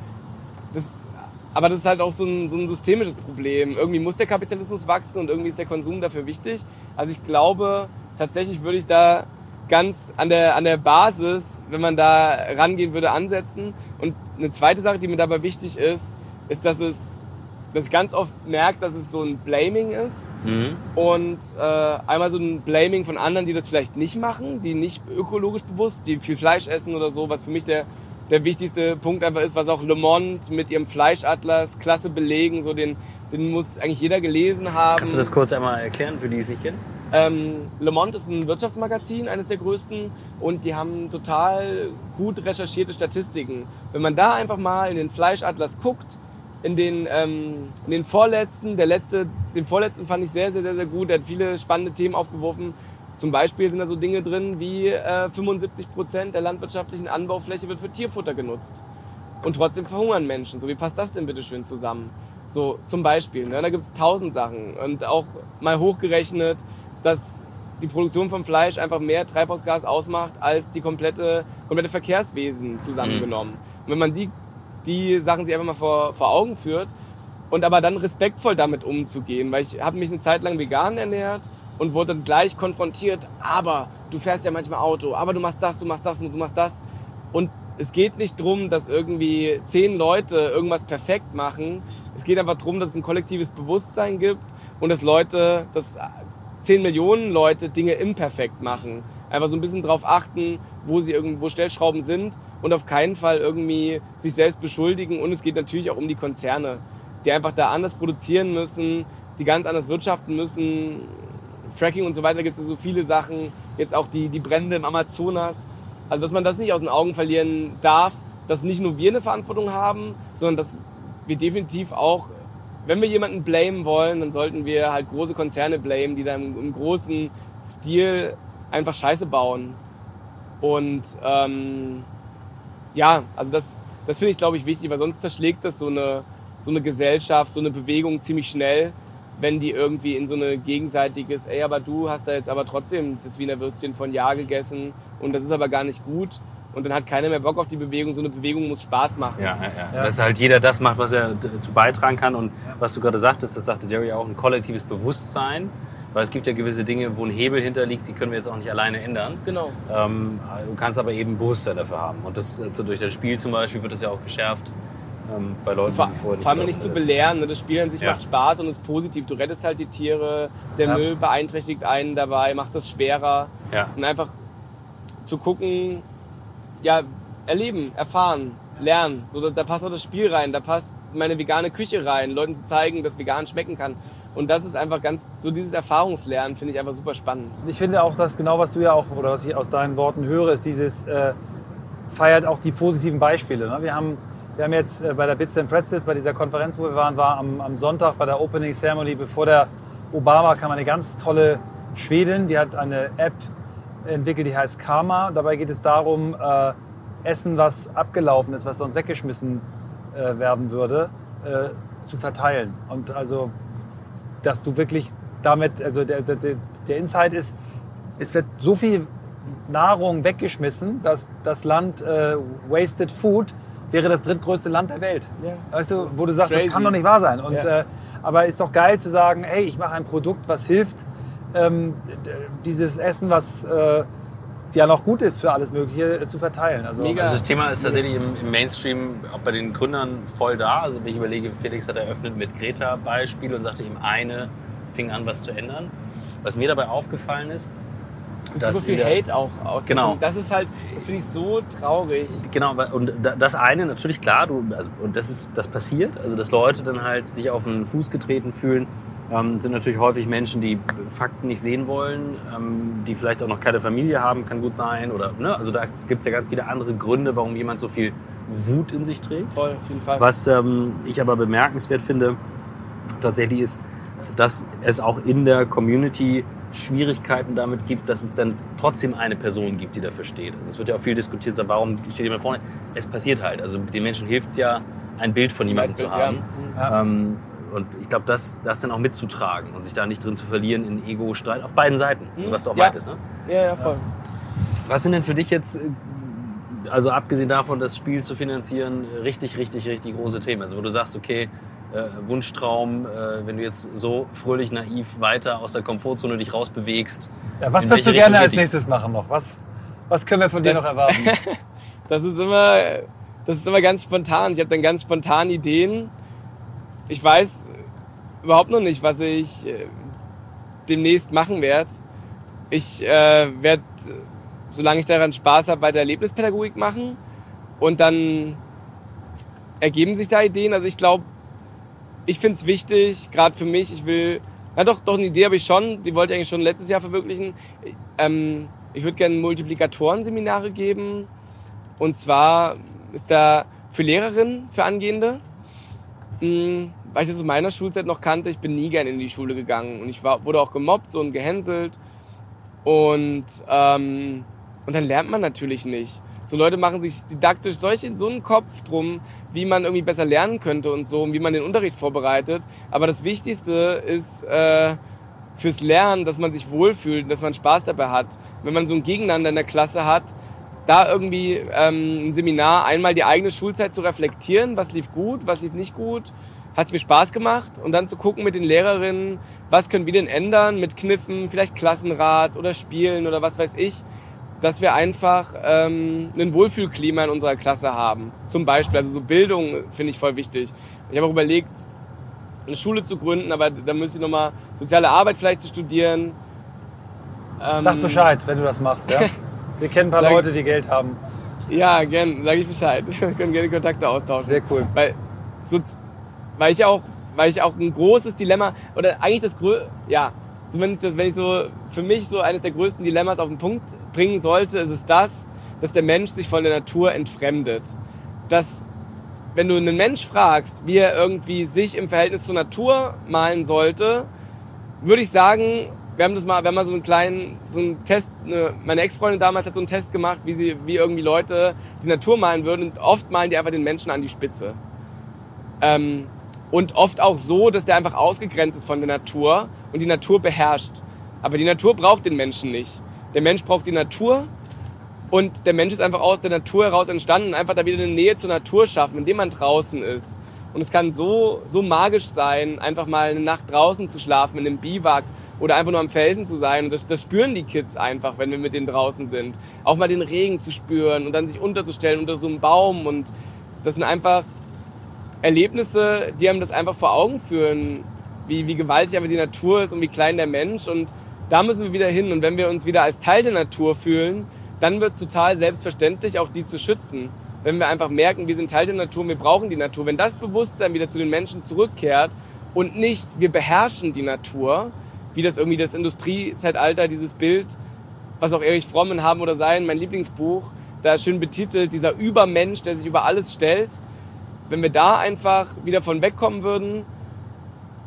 das, aber das ist halt auch so ein, so ein systemisches Problem. Irgendwie muss der Kapitalismus wachsen und irgendwie ist der Konsum dafür wichtig. Also ich glaube, tatsächlich würde ich da ganz an der, an der Basis, wenn man da rangehen würde, ansetzen. Und eine zweite Sache, die mir dabei wichtig ist, ist, dass es, dass ich ganz oft merke, dass es so ein Blaming ist Mhm. und äh, einmal so ein Blaming von anderen, die das vielleicht nicht machen, die nicht ökologisch bewusst, die viel Fleisch essen oder so, was für mich der, der wichtigste Punkt einfach ist, was auch Le Monde mit ihrem Fleischatlas klasse belegen, so den, den muss eigentlich jeder gelesen haben. Kannst du das kurz einmal erklären, für die es nicht kennen? Ähm, Le Monde ist ein Wirtschaftsmagazin, eines der größten, und die haben total gut recherchierte Statistiken. Wenn man da einfach mal in den Fleischatlas guckt, in den, ähm, in den vorletzten, der letzte, den vorletzten fand ich sehr, sehr, sehr, sehr gut. Der hat viele spannende Themen aufgeworfen. Zum Beispiel sind da so Dinge drin wie äh, 75 Prozent der landwirtschaftlichen Anbaufläche wird für Tierfutter genutzt. Und trotzdem verhungern Menschen. So, wie passt das denn bitte schön zusammen? So, zum Beispiel, ne? da gibt es tausend Sachen. Und auch mal hochgerechnet, dass die Produktion von Fleisch einfach mehr Treibhausgas ausmacht als die komplette, komplette Verkehrswesen zusammengenommen. Und wenn man die, die Sachen sich einfach mal vor, vor Augen führt und aber dann respektvoll damit umzugehen, weil ich habe mich eine Zeit lang vegan ernährt und wurde dann gleich konfrontiert, aber du fährst ja manchmal Auto, aber du machst das, du machst das und du machst das. Und es geht nicht drum, dass irgendwie zehn Leute irgendwas perfekt machen. Es geht einfach drum, dass es ein kollektives Bewusstsein gibt und dass Leute, dass 10 Millionen Leute Dinge imperfekt machen. Einfach so ein bisschen drauf achten, wo sie irgendwo Stellschrauben sind und auf keinen Fall irgendwie sich selbst beschuldigen. Und es geht natürlich auch um die Konzerne, die einfach da anders produzieren müssen, die ganz anders wirtschaften müssen. Fracking und so weiter gibt es so viele Sachen. Jetzt auch die, die Brände im Amazonas. Also, dass man das nicht aus den Augen verlieren darf, dass nicht nur wir eine Verantwortung haben, sondern dass wir definitiv auch, wenn wir jemanden blamen wollen, dann sollten wir halt große Konzerne blamen, die dann im, großen Stil einfach Scheiße bauen. Und ähm, ja, also das, das finde ich, glaube ich, wichtig, weil sonst zerschlägt das so eine, so eine Gesellschaft, so eine Bewegung ziemlich schnell, wenn die irgendwie in so eine gegenseitiges, ey, aber du hast da jetzt aber trotzdem das Wiener Würstchen von Ja gegessen und das ist aber gar nicht gut und dann hat keiner mehr Bock auf die Bewegung. So eine Bewegung muss Spaß machen. Ja, ja, ja. Dass halt jeder das macht, was er dazu beitragen kann. Und was du gerade sagtest, das sagte Jerry auch, ein kollektives Bewusstsein. Weil es gibt ja gewisse Dinge, wo ein Hebel hinterliegt, die können wir jetzt auch nicht alleine ändern. Genau. Ähm, du kannst aber eben Bewusstsein dafür haben. Und das also durch das Spiel zum Beispiel wird das ja auch geschärft. Ähm, bei Leuten, vor, die es vorher nicht Vor allem nicht zu belehren. Ne? Das Spiel an sich ja. macht Spaß und ist positiv. Du rettest halt die Tiere, der ja. Müll beeinträchtigt einen dabei, macht das schwerer. Ja. Und einfach zu gucken, ja, erleben, erfahren, lernen. So, da, passt auch das Spiel rein, da passt meine vegane Küche rein, Leuten zu zeigen, dass vegan schmecken kann. Und das ist einfach ganz, so dieses Erfahrungslernen finde ich einfach super spannend. Ich finde auch, dass genau was du ja auch, oder was ich aus deinen Worten höre, ist dieses, äh, feiert auch die positiven Beispiele. Ne? Wir haben wir haben jetzt äh, bei der Bits and Pretzels, bei dieser Konferenz, wo wir waren, war am, am, Sonntag bei der Opening Ceremony, bevor der Obama kam, eine ganz tolle Schwedin, die hat eine App entwickelt, die heißt Karma. Dabei geht es darum, äh, Essen, was abgelaufen ist, was sonst weggeschmissen äh, werden würde, äh, zu verteilen. Und also, dass du wirklich damit, also der, der, der Insight ist, es wird so viel Nahrung weggeschmissen, dass das Land äh, Wasted Food wäre das drittgrößte Land der Welt. Ja. Weißt du, wo du sagst, crazy. das kann doch nicht wahr sein. Und, ja. äh, aber ist doch geil zu sagen, hey, ich mache ein Produkt, was hilft, ähm, dieses Essen, was äh, ja noch gut ist für alles Mögliche, äh, zu verteilen. Also, also das Thema ist tatsächlich im, im, Mainstream auch bei den Gründern voll da. Also wenn ich überlege, Felix hat eröffnet mit Greta-Beispiel und sagte ihm eine fing an, was zu ändern. Was mir dabei aufgefallen ist, dass so viel der, Hate auch aus. Genau. Das ist halt, das finde ich so traurig. Genau, und das eine natürlich klar, du, also, und das ist, das passiert, also dass Leute dann halt sich auf den Fuß getreten fühlen, ähm, sind natürlich häufig Menschen, die Fakten nicht sehen wollen, ähm, die vielleicht auch noch keine Familie haben, kann gut sein, oder, ne, also da gibt es ja ganz viele andere Gründe, warum jemand so viel Wut in sich trägt. Voll, auf jeden Fall. Was ähm, ich aber bemerkenswert finde, tatsächlich ist, dass es auch in der Community Schwierigkeiten damit gibt, dass es dann trotzdem eine Person gibt, die dafür steht. Also es wird ja auch viel diskutiert, warum steht jemand vorne? Es passiert halt. Also den Menschen hilft es ja, ein Bild von jemandem zu haben. Ja. Ähm, und ich glaube, das, das dann auch mitzutragen und sich da nicht drin zu verlieren in Ego-Streit auf beiden Seiten. Also was du auch ja. meintest, ne? Ja, ja, voll. Was sind denn für dich jetzt, also abgesehen davon, das Spiel zu finanzieren, richtig, richtig, richtig große Themen? Also wo du sagst, okay, äh, Wunschtraum, äh, wenn du jetzt so fröhlich naiv weiter aus der Komfortzone dich rausbewegst? Ja, was würdest du gerne als nächstes machen noch? Was, was können wir von das, dir noch erwarten? (laughs) das ist immer, das ist immer ganz spontan. Ich habe dann ganz spontan Ideen. Ich weiß überhaupt noch nicht, was ich äh, demnächst machen werde. Ich äh, werde, solange ich daran Spaß habe, weiter Erlebnispädagogik machen. Und dann ergeben sich da Ideen. Also ich glaube, ich finde es wichtig, gerade für mich, ich will, na doch, doch eine Idee habe ich schon, die wollte ich eigentlich schon letztes Jahr verwirklichen. Ähm, ich würde gerne Multiplikatoren-Seminare geben. Und zwar ist da für Lehrerinnen, für Angehende. Hm, weil ich das aus meiner Schulzeit noch kannte, ich bin nie gerne in die Schule gegangen. Und ich war, wurde auch gemobbt so und gehänselt. Und, ähm, und dann lernt man natürlich nicht. So Leute machen sich didaktisch solche, so einen Kopf drum, wie man irgendwie besser lernen könnte und so, und wie man den Unterricht vorbereitet. Aber das Wichtigste ist äh, fürs Lernen, dass man sich wohlfühlt, dass man Spaß dabei hat. Wenn man so ein Gegeneinander in der Klasse hat, da irgendwie ähm, ein Seminar, einmal die eigene Schulzeit zu reflektieren, was lief gut, was lief nicht gut, hat es mir Spaß gemacht und dann zu gucken mit den Lehrerinnen, was können wir denn ändern mit Kniffen, vielleicht Klassenrat oder Spielen oder was weiß ich, dass wir einfach ähm, ein Wohlfühlklima in unserer Klasse haben. Zum Beispiel, also so Bildung finde ich voll wichtig. Ich habe auch überlegt, eine Schule zu gründen, aber da müsste ich nochmal soziale Arbeit vielleicht zu studieren. Ähm, Sag Bescheid, wenn du das machst. Ja? (laughs) Wir kennen ein paar Sag- Leute, die Geld haben. Ja, gern, sage ich Bescheid. (laughs) Wir können gerne Kontakte austauschen. Sehr cool. Weil, so, weil ich auch, weil ich auch ein großes Dilemma, oder eigentlich das grö ja, so wenn, ich so, für mich so eines der größten Dilemmas auf den Punkt bringen sollte, ist es das, dass der Mensch sich von der Natur entfremdet. Dass, wenn du einen Mensch fragst, wie er irgendwie sich im Verhältnis zur Natur malen sollte, würde ich sagen, wir haben das mal, wir haben mal so einen kleinen, so einen Test, eine, meine Ex-Freundin damals hat so einen Test gemacht, wie sie, wie irgendwie Leute die Natur malen würden und oft malen die einfach den Menschen an die Spitze. Ähm, und oft auch so, dass der einfach ausgegrenzt ist von der Natur und die Natur beherrscht. Aber die Natur braucht den Menschen nicht. Der Mensch braucht die Natur und der Mensch ist einfach aus der Natur heraus entstanden einfach da wieder eine Nähe zur Natur schaffen, indem man draußen ist. Und es kann so, so magisch sein, einfach mal eine Nacht draußen zu schlafen, in einem Biwak oder einfach nur am Felsen zu sein. Und das, das spüren die Kids einfach, wenn wir mit denen draußen sind. Auch mal den Regen zu spüren und dann sich unterzustellen unter so einem Baum. Und das sind einfach Erlebnisse, die einem das einfach vor Augen führen, wie, wie gewaltig aber die Natur ist und wie klein der Mensch. Und da müssen wir wieder hin. Und wenn wir uns wieder als Teil der Natur fühlen, dann wird es total selbstverständlich, auch die zu schützen. Wenn wir einfach merken, wir sind Teil der Natur, wir brauchen die Natur. Wenn das Bewusstsein wieder zu den Menschen zurückkehrt und nicht, wir beherrschen die Natur, wie das irgendwie das Industriezeitalter, dieses Bild, was auch Erich Fromm in Haben oder Sein, mein Lieblingsbuch, da schön betitelt, dieser Übermensch, der sich über alles stellt. Wenn wir da einfach wieder von wegkommen würden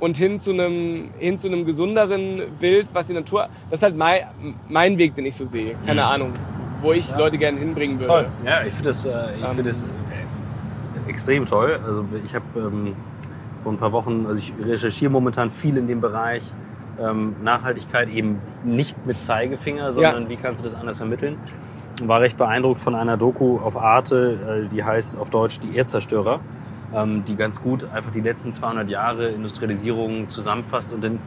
und hin zu einem, hin zu einem gesunderen Bild, was die Natur, das ist halt mein, mein Weg, den ich so sehe. Keine Ahnung, wo ich Leute gerne hinbringen würde. Toll. Ja, ich finde das, äh, ich Ähm. find das äh, extrem toll. Also ich habe ähm, vor ein paar Wochen, also ich recherchiere momentan viel in dem Bereich ähm, Nachhaltigkeit, eben nicht mit Zeigefinger, sondern wie kannst du das anders vermitteln. War recht beeindruckt von einer Doku auf Arte, äh, die heißt auf Deutsch Die Erdzerstörer, ähm, die ganz gut einfach die letzten 200 Jahre Industrialisierung zusammenfasst und dann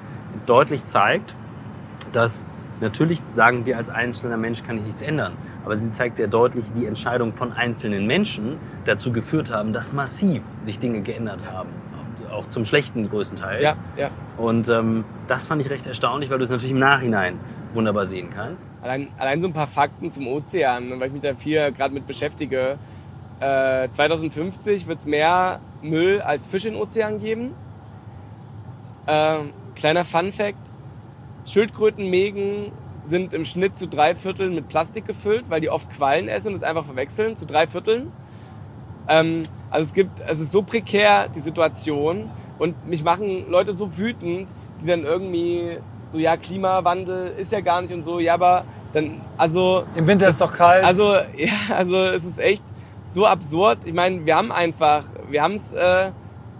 deutlich zeigt, dass natürlich sagen wir als einzelner Mensch kann ich nichts ändern, aber sie zeigt sehr deutlich, wie Entscheidungen von einzelnen Menschen dazu geführt haben, dass massiv sich Dinge geändert haben, auch zum Schlechten größtenteils. Ja, ja. Und ähm, das fand ich recht erstaunlich, weil du es natürlich im Nachhinein wunderbar sehen kannst. Allein, allein so ein paar Fakten zum Ozean, weil ich mich da viel gerade mit beschäftige. Äh, 2050 wird es mehr Müll als Fisch den Ozean geben. Äh, kleiner Fun Fact: Schildkrötenmägen sind im Schnitt zu drei Vierteln mit Plastik gefüllt, weil die oft Quallen essen und es einfach verwechseln. Zu drei Vierteln. Ähm, also es gibt, es ist so prekär die Situation und mich machen Leute so wütend, die dann irgendwie so ja Klimawandel ist ja gar nicht und so ja aber dann also Im Winter ist doch kalt. also (laughs) ja also es ist echt so absurd. Ich meine wir haben einfach wir haben es äh,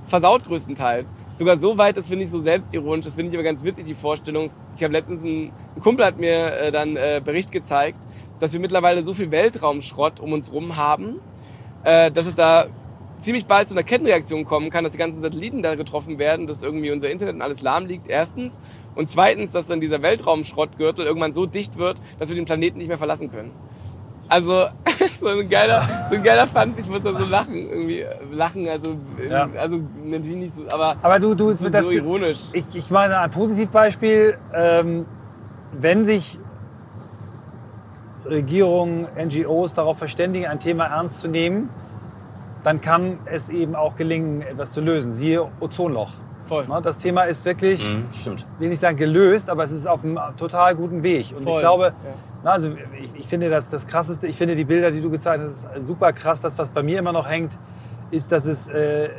versaut größtenteils. Sogar so weit, das finde ich so selbstironisch, das finde ich aber ganz witzig, die Vorstellung. Ich habe letztens, ein, ein Kumpel hat mir äh, dann äh, Bericht gezeigt, dass wir mittlerweile so viel Weltraumschrott um uns rum haben, äh, dass es da ziemlich bald zu einer Kettenreaktion kommen kann, dass die ganzen Satelliten da getroffen werden, dass irgendwie unser Internet und alles lahm liegt, erstens. Und zweitens, dass dann dieser Weltraumschrottgürtel irgendwann so dicht wird, dass wir den Planeten nicht mehr verlassen können. Also, (laughs) so ein geiler, so ein geiler Fun, ich muss da so lachen, irgendwie, lachen, also, Ja. also, natürlich nicht so, aber, Aber du, du, das ist das, so ironisch. ich, ich meine ein Positivbeispiel, ähm, wenn sich Regierungen, NGOs darauf verständigen, ein Thema ernst zu nehmen, dann kann es eben auch gelingen, etwas zu lösen. Siehe Ozonloch. Voll. Ne, Das Thema ist wirklich, Mhm, stimmt. will nicht sagen gelöst, aber es ist auf einem total guten Weg. Und Voll, ich glaube, ja. na, also ich, ich finde das, das krasseste, ich finde die Bilder, die du gezeigt hast, super krass. Das, was bei mir immer noch hängt, ist, dass es äh,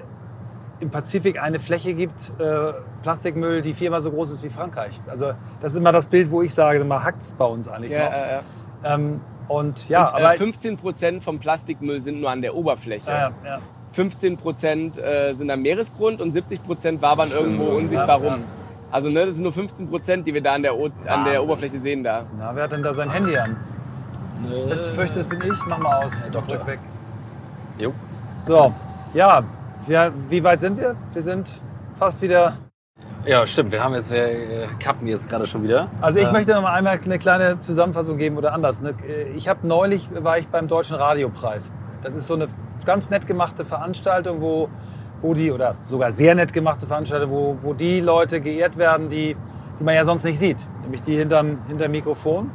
im Pazifik eine Fläche gibt, äh, Plastikmüll, die viermal so groß ist wie Frankreich. Also das ist immer das Bild, wo ich sage, mal hackt's bei uns eigentlich Ja, noch. ja, ja. Ähm, und ja, und, aber äh, 15% vom Plastikmüll sind nur an der Oberfläche. ja, ja, 15% äh, sind am Meeresgrund und 70% wabern irgendwo unsichtbar Ja, ja. rum. Also ne, das sind nur 15%, die wir da an der, o an der. Oberfläche sehen da. na, wer hat denn da sein Handy an? Ich fürchte, das bin ich. Mach mal aus. Doktor. Drück weg. Jo. So, ja, wir, wie weit sind wir? Wir sind fast wieder Ja, stimmt. Wir haben jetzt, wir äh, kappen jetzt gerade schon wieder. Also ich Äh, möchte noch mal einmal eine kleine Zusammenfassung geben oder anders. ne? Ich habe neulich war ich beim Deutschen Radiopreis. Das ist so eine ganz nett gemachte Veranstaltung, wo, wo die oder sogar sehr nett gemachte Veranstaltung, wo, wo die Leute geehrt werden, die, die man ja sonst nicht sieht nämlich die hinterm, hinterm Mikrofon.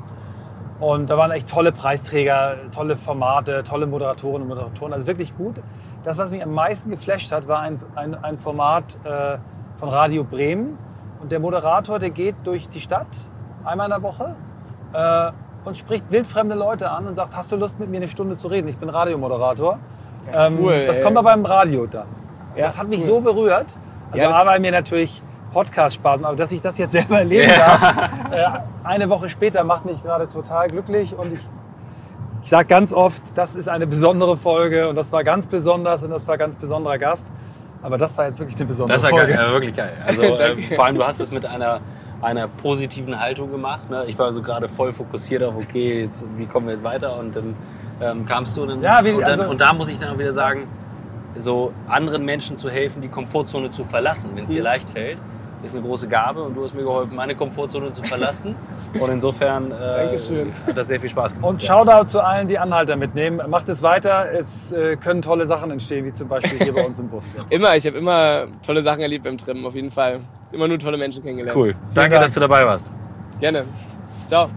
Und da waren echt tolle Preisträger, tolle Formate, tolle Moderatoren und Moderatoren, also wirklich gut. Das, was mich am meisten geflasht hat, war ein, ein, ein Format äh, von Radio Bremen. Und der Moderator, der geht durch die Stadt einmal in der Woche äh, und spricht wildfremde Leute an und sagt, hast du Lust mit mir eine Stunde zu reden? Ich bin Radiomoderator. Ja, ähm, cool, das ey. kommt aber beim Radio dann. Ja, das hat mich cool. so berührt. Also Ja, aber mir natürlich Podcast Spaß, aber dass ich das jetzt selber erleben darf, äh, eine Woche später macht mich gerade total glücklich und ich, ich sage ganz oft, das ist eine besondere Folge und das war ganz besonders und das war ganz besonderer Gast. Aber das war jetzt wirklich eine besondere Das war Folge. geil, wirklich geil. Also (laughs) äh, vor allem, du hast es mit einer, einer positiven Haltung gemacht. Ne? Ich war so gerade voll fokussiert auf, okay, jetzt, wie kommen wir jetzt weiter? Und dann ähm, kamst du und, dann, Ja, wie- und, dann, also- und da muss ich dann auch wieder sagen, so anderen Menschen zu helfen, die Komfortzone zu verlassen, wenn es dir Mhm. leicht fällt, ist eine große Gabe und du hast mir geholfen, meine Komfortzone zu verlassen. Und insofern äh, hat das sehr viel Spaß gemacht. Und Shoutout zu allen, die Anhalter mitnehmen. Macht es weiter. Es äh, können tolle Sachen entstehen, wie zum Beispiel hier bei uns im Bus. (laughs) Immer, ich habe immer tolle Sachen erlebt beim Trimmen, auf jeden Fall. Immer nur tolle Menschen kennengelernt. Cool. Danke, Dank. dass du dabei warst. Gerne. Ciao.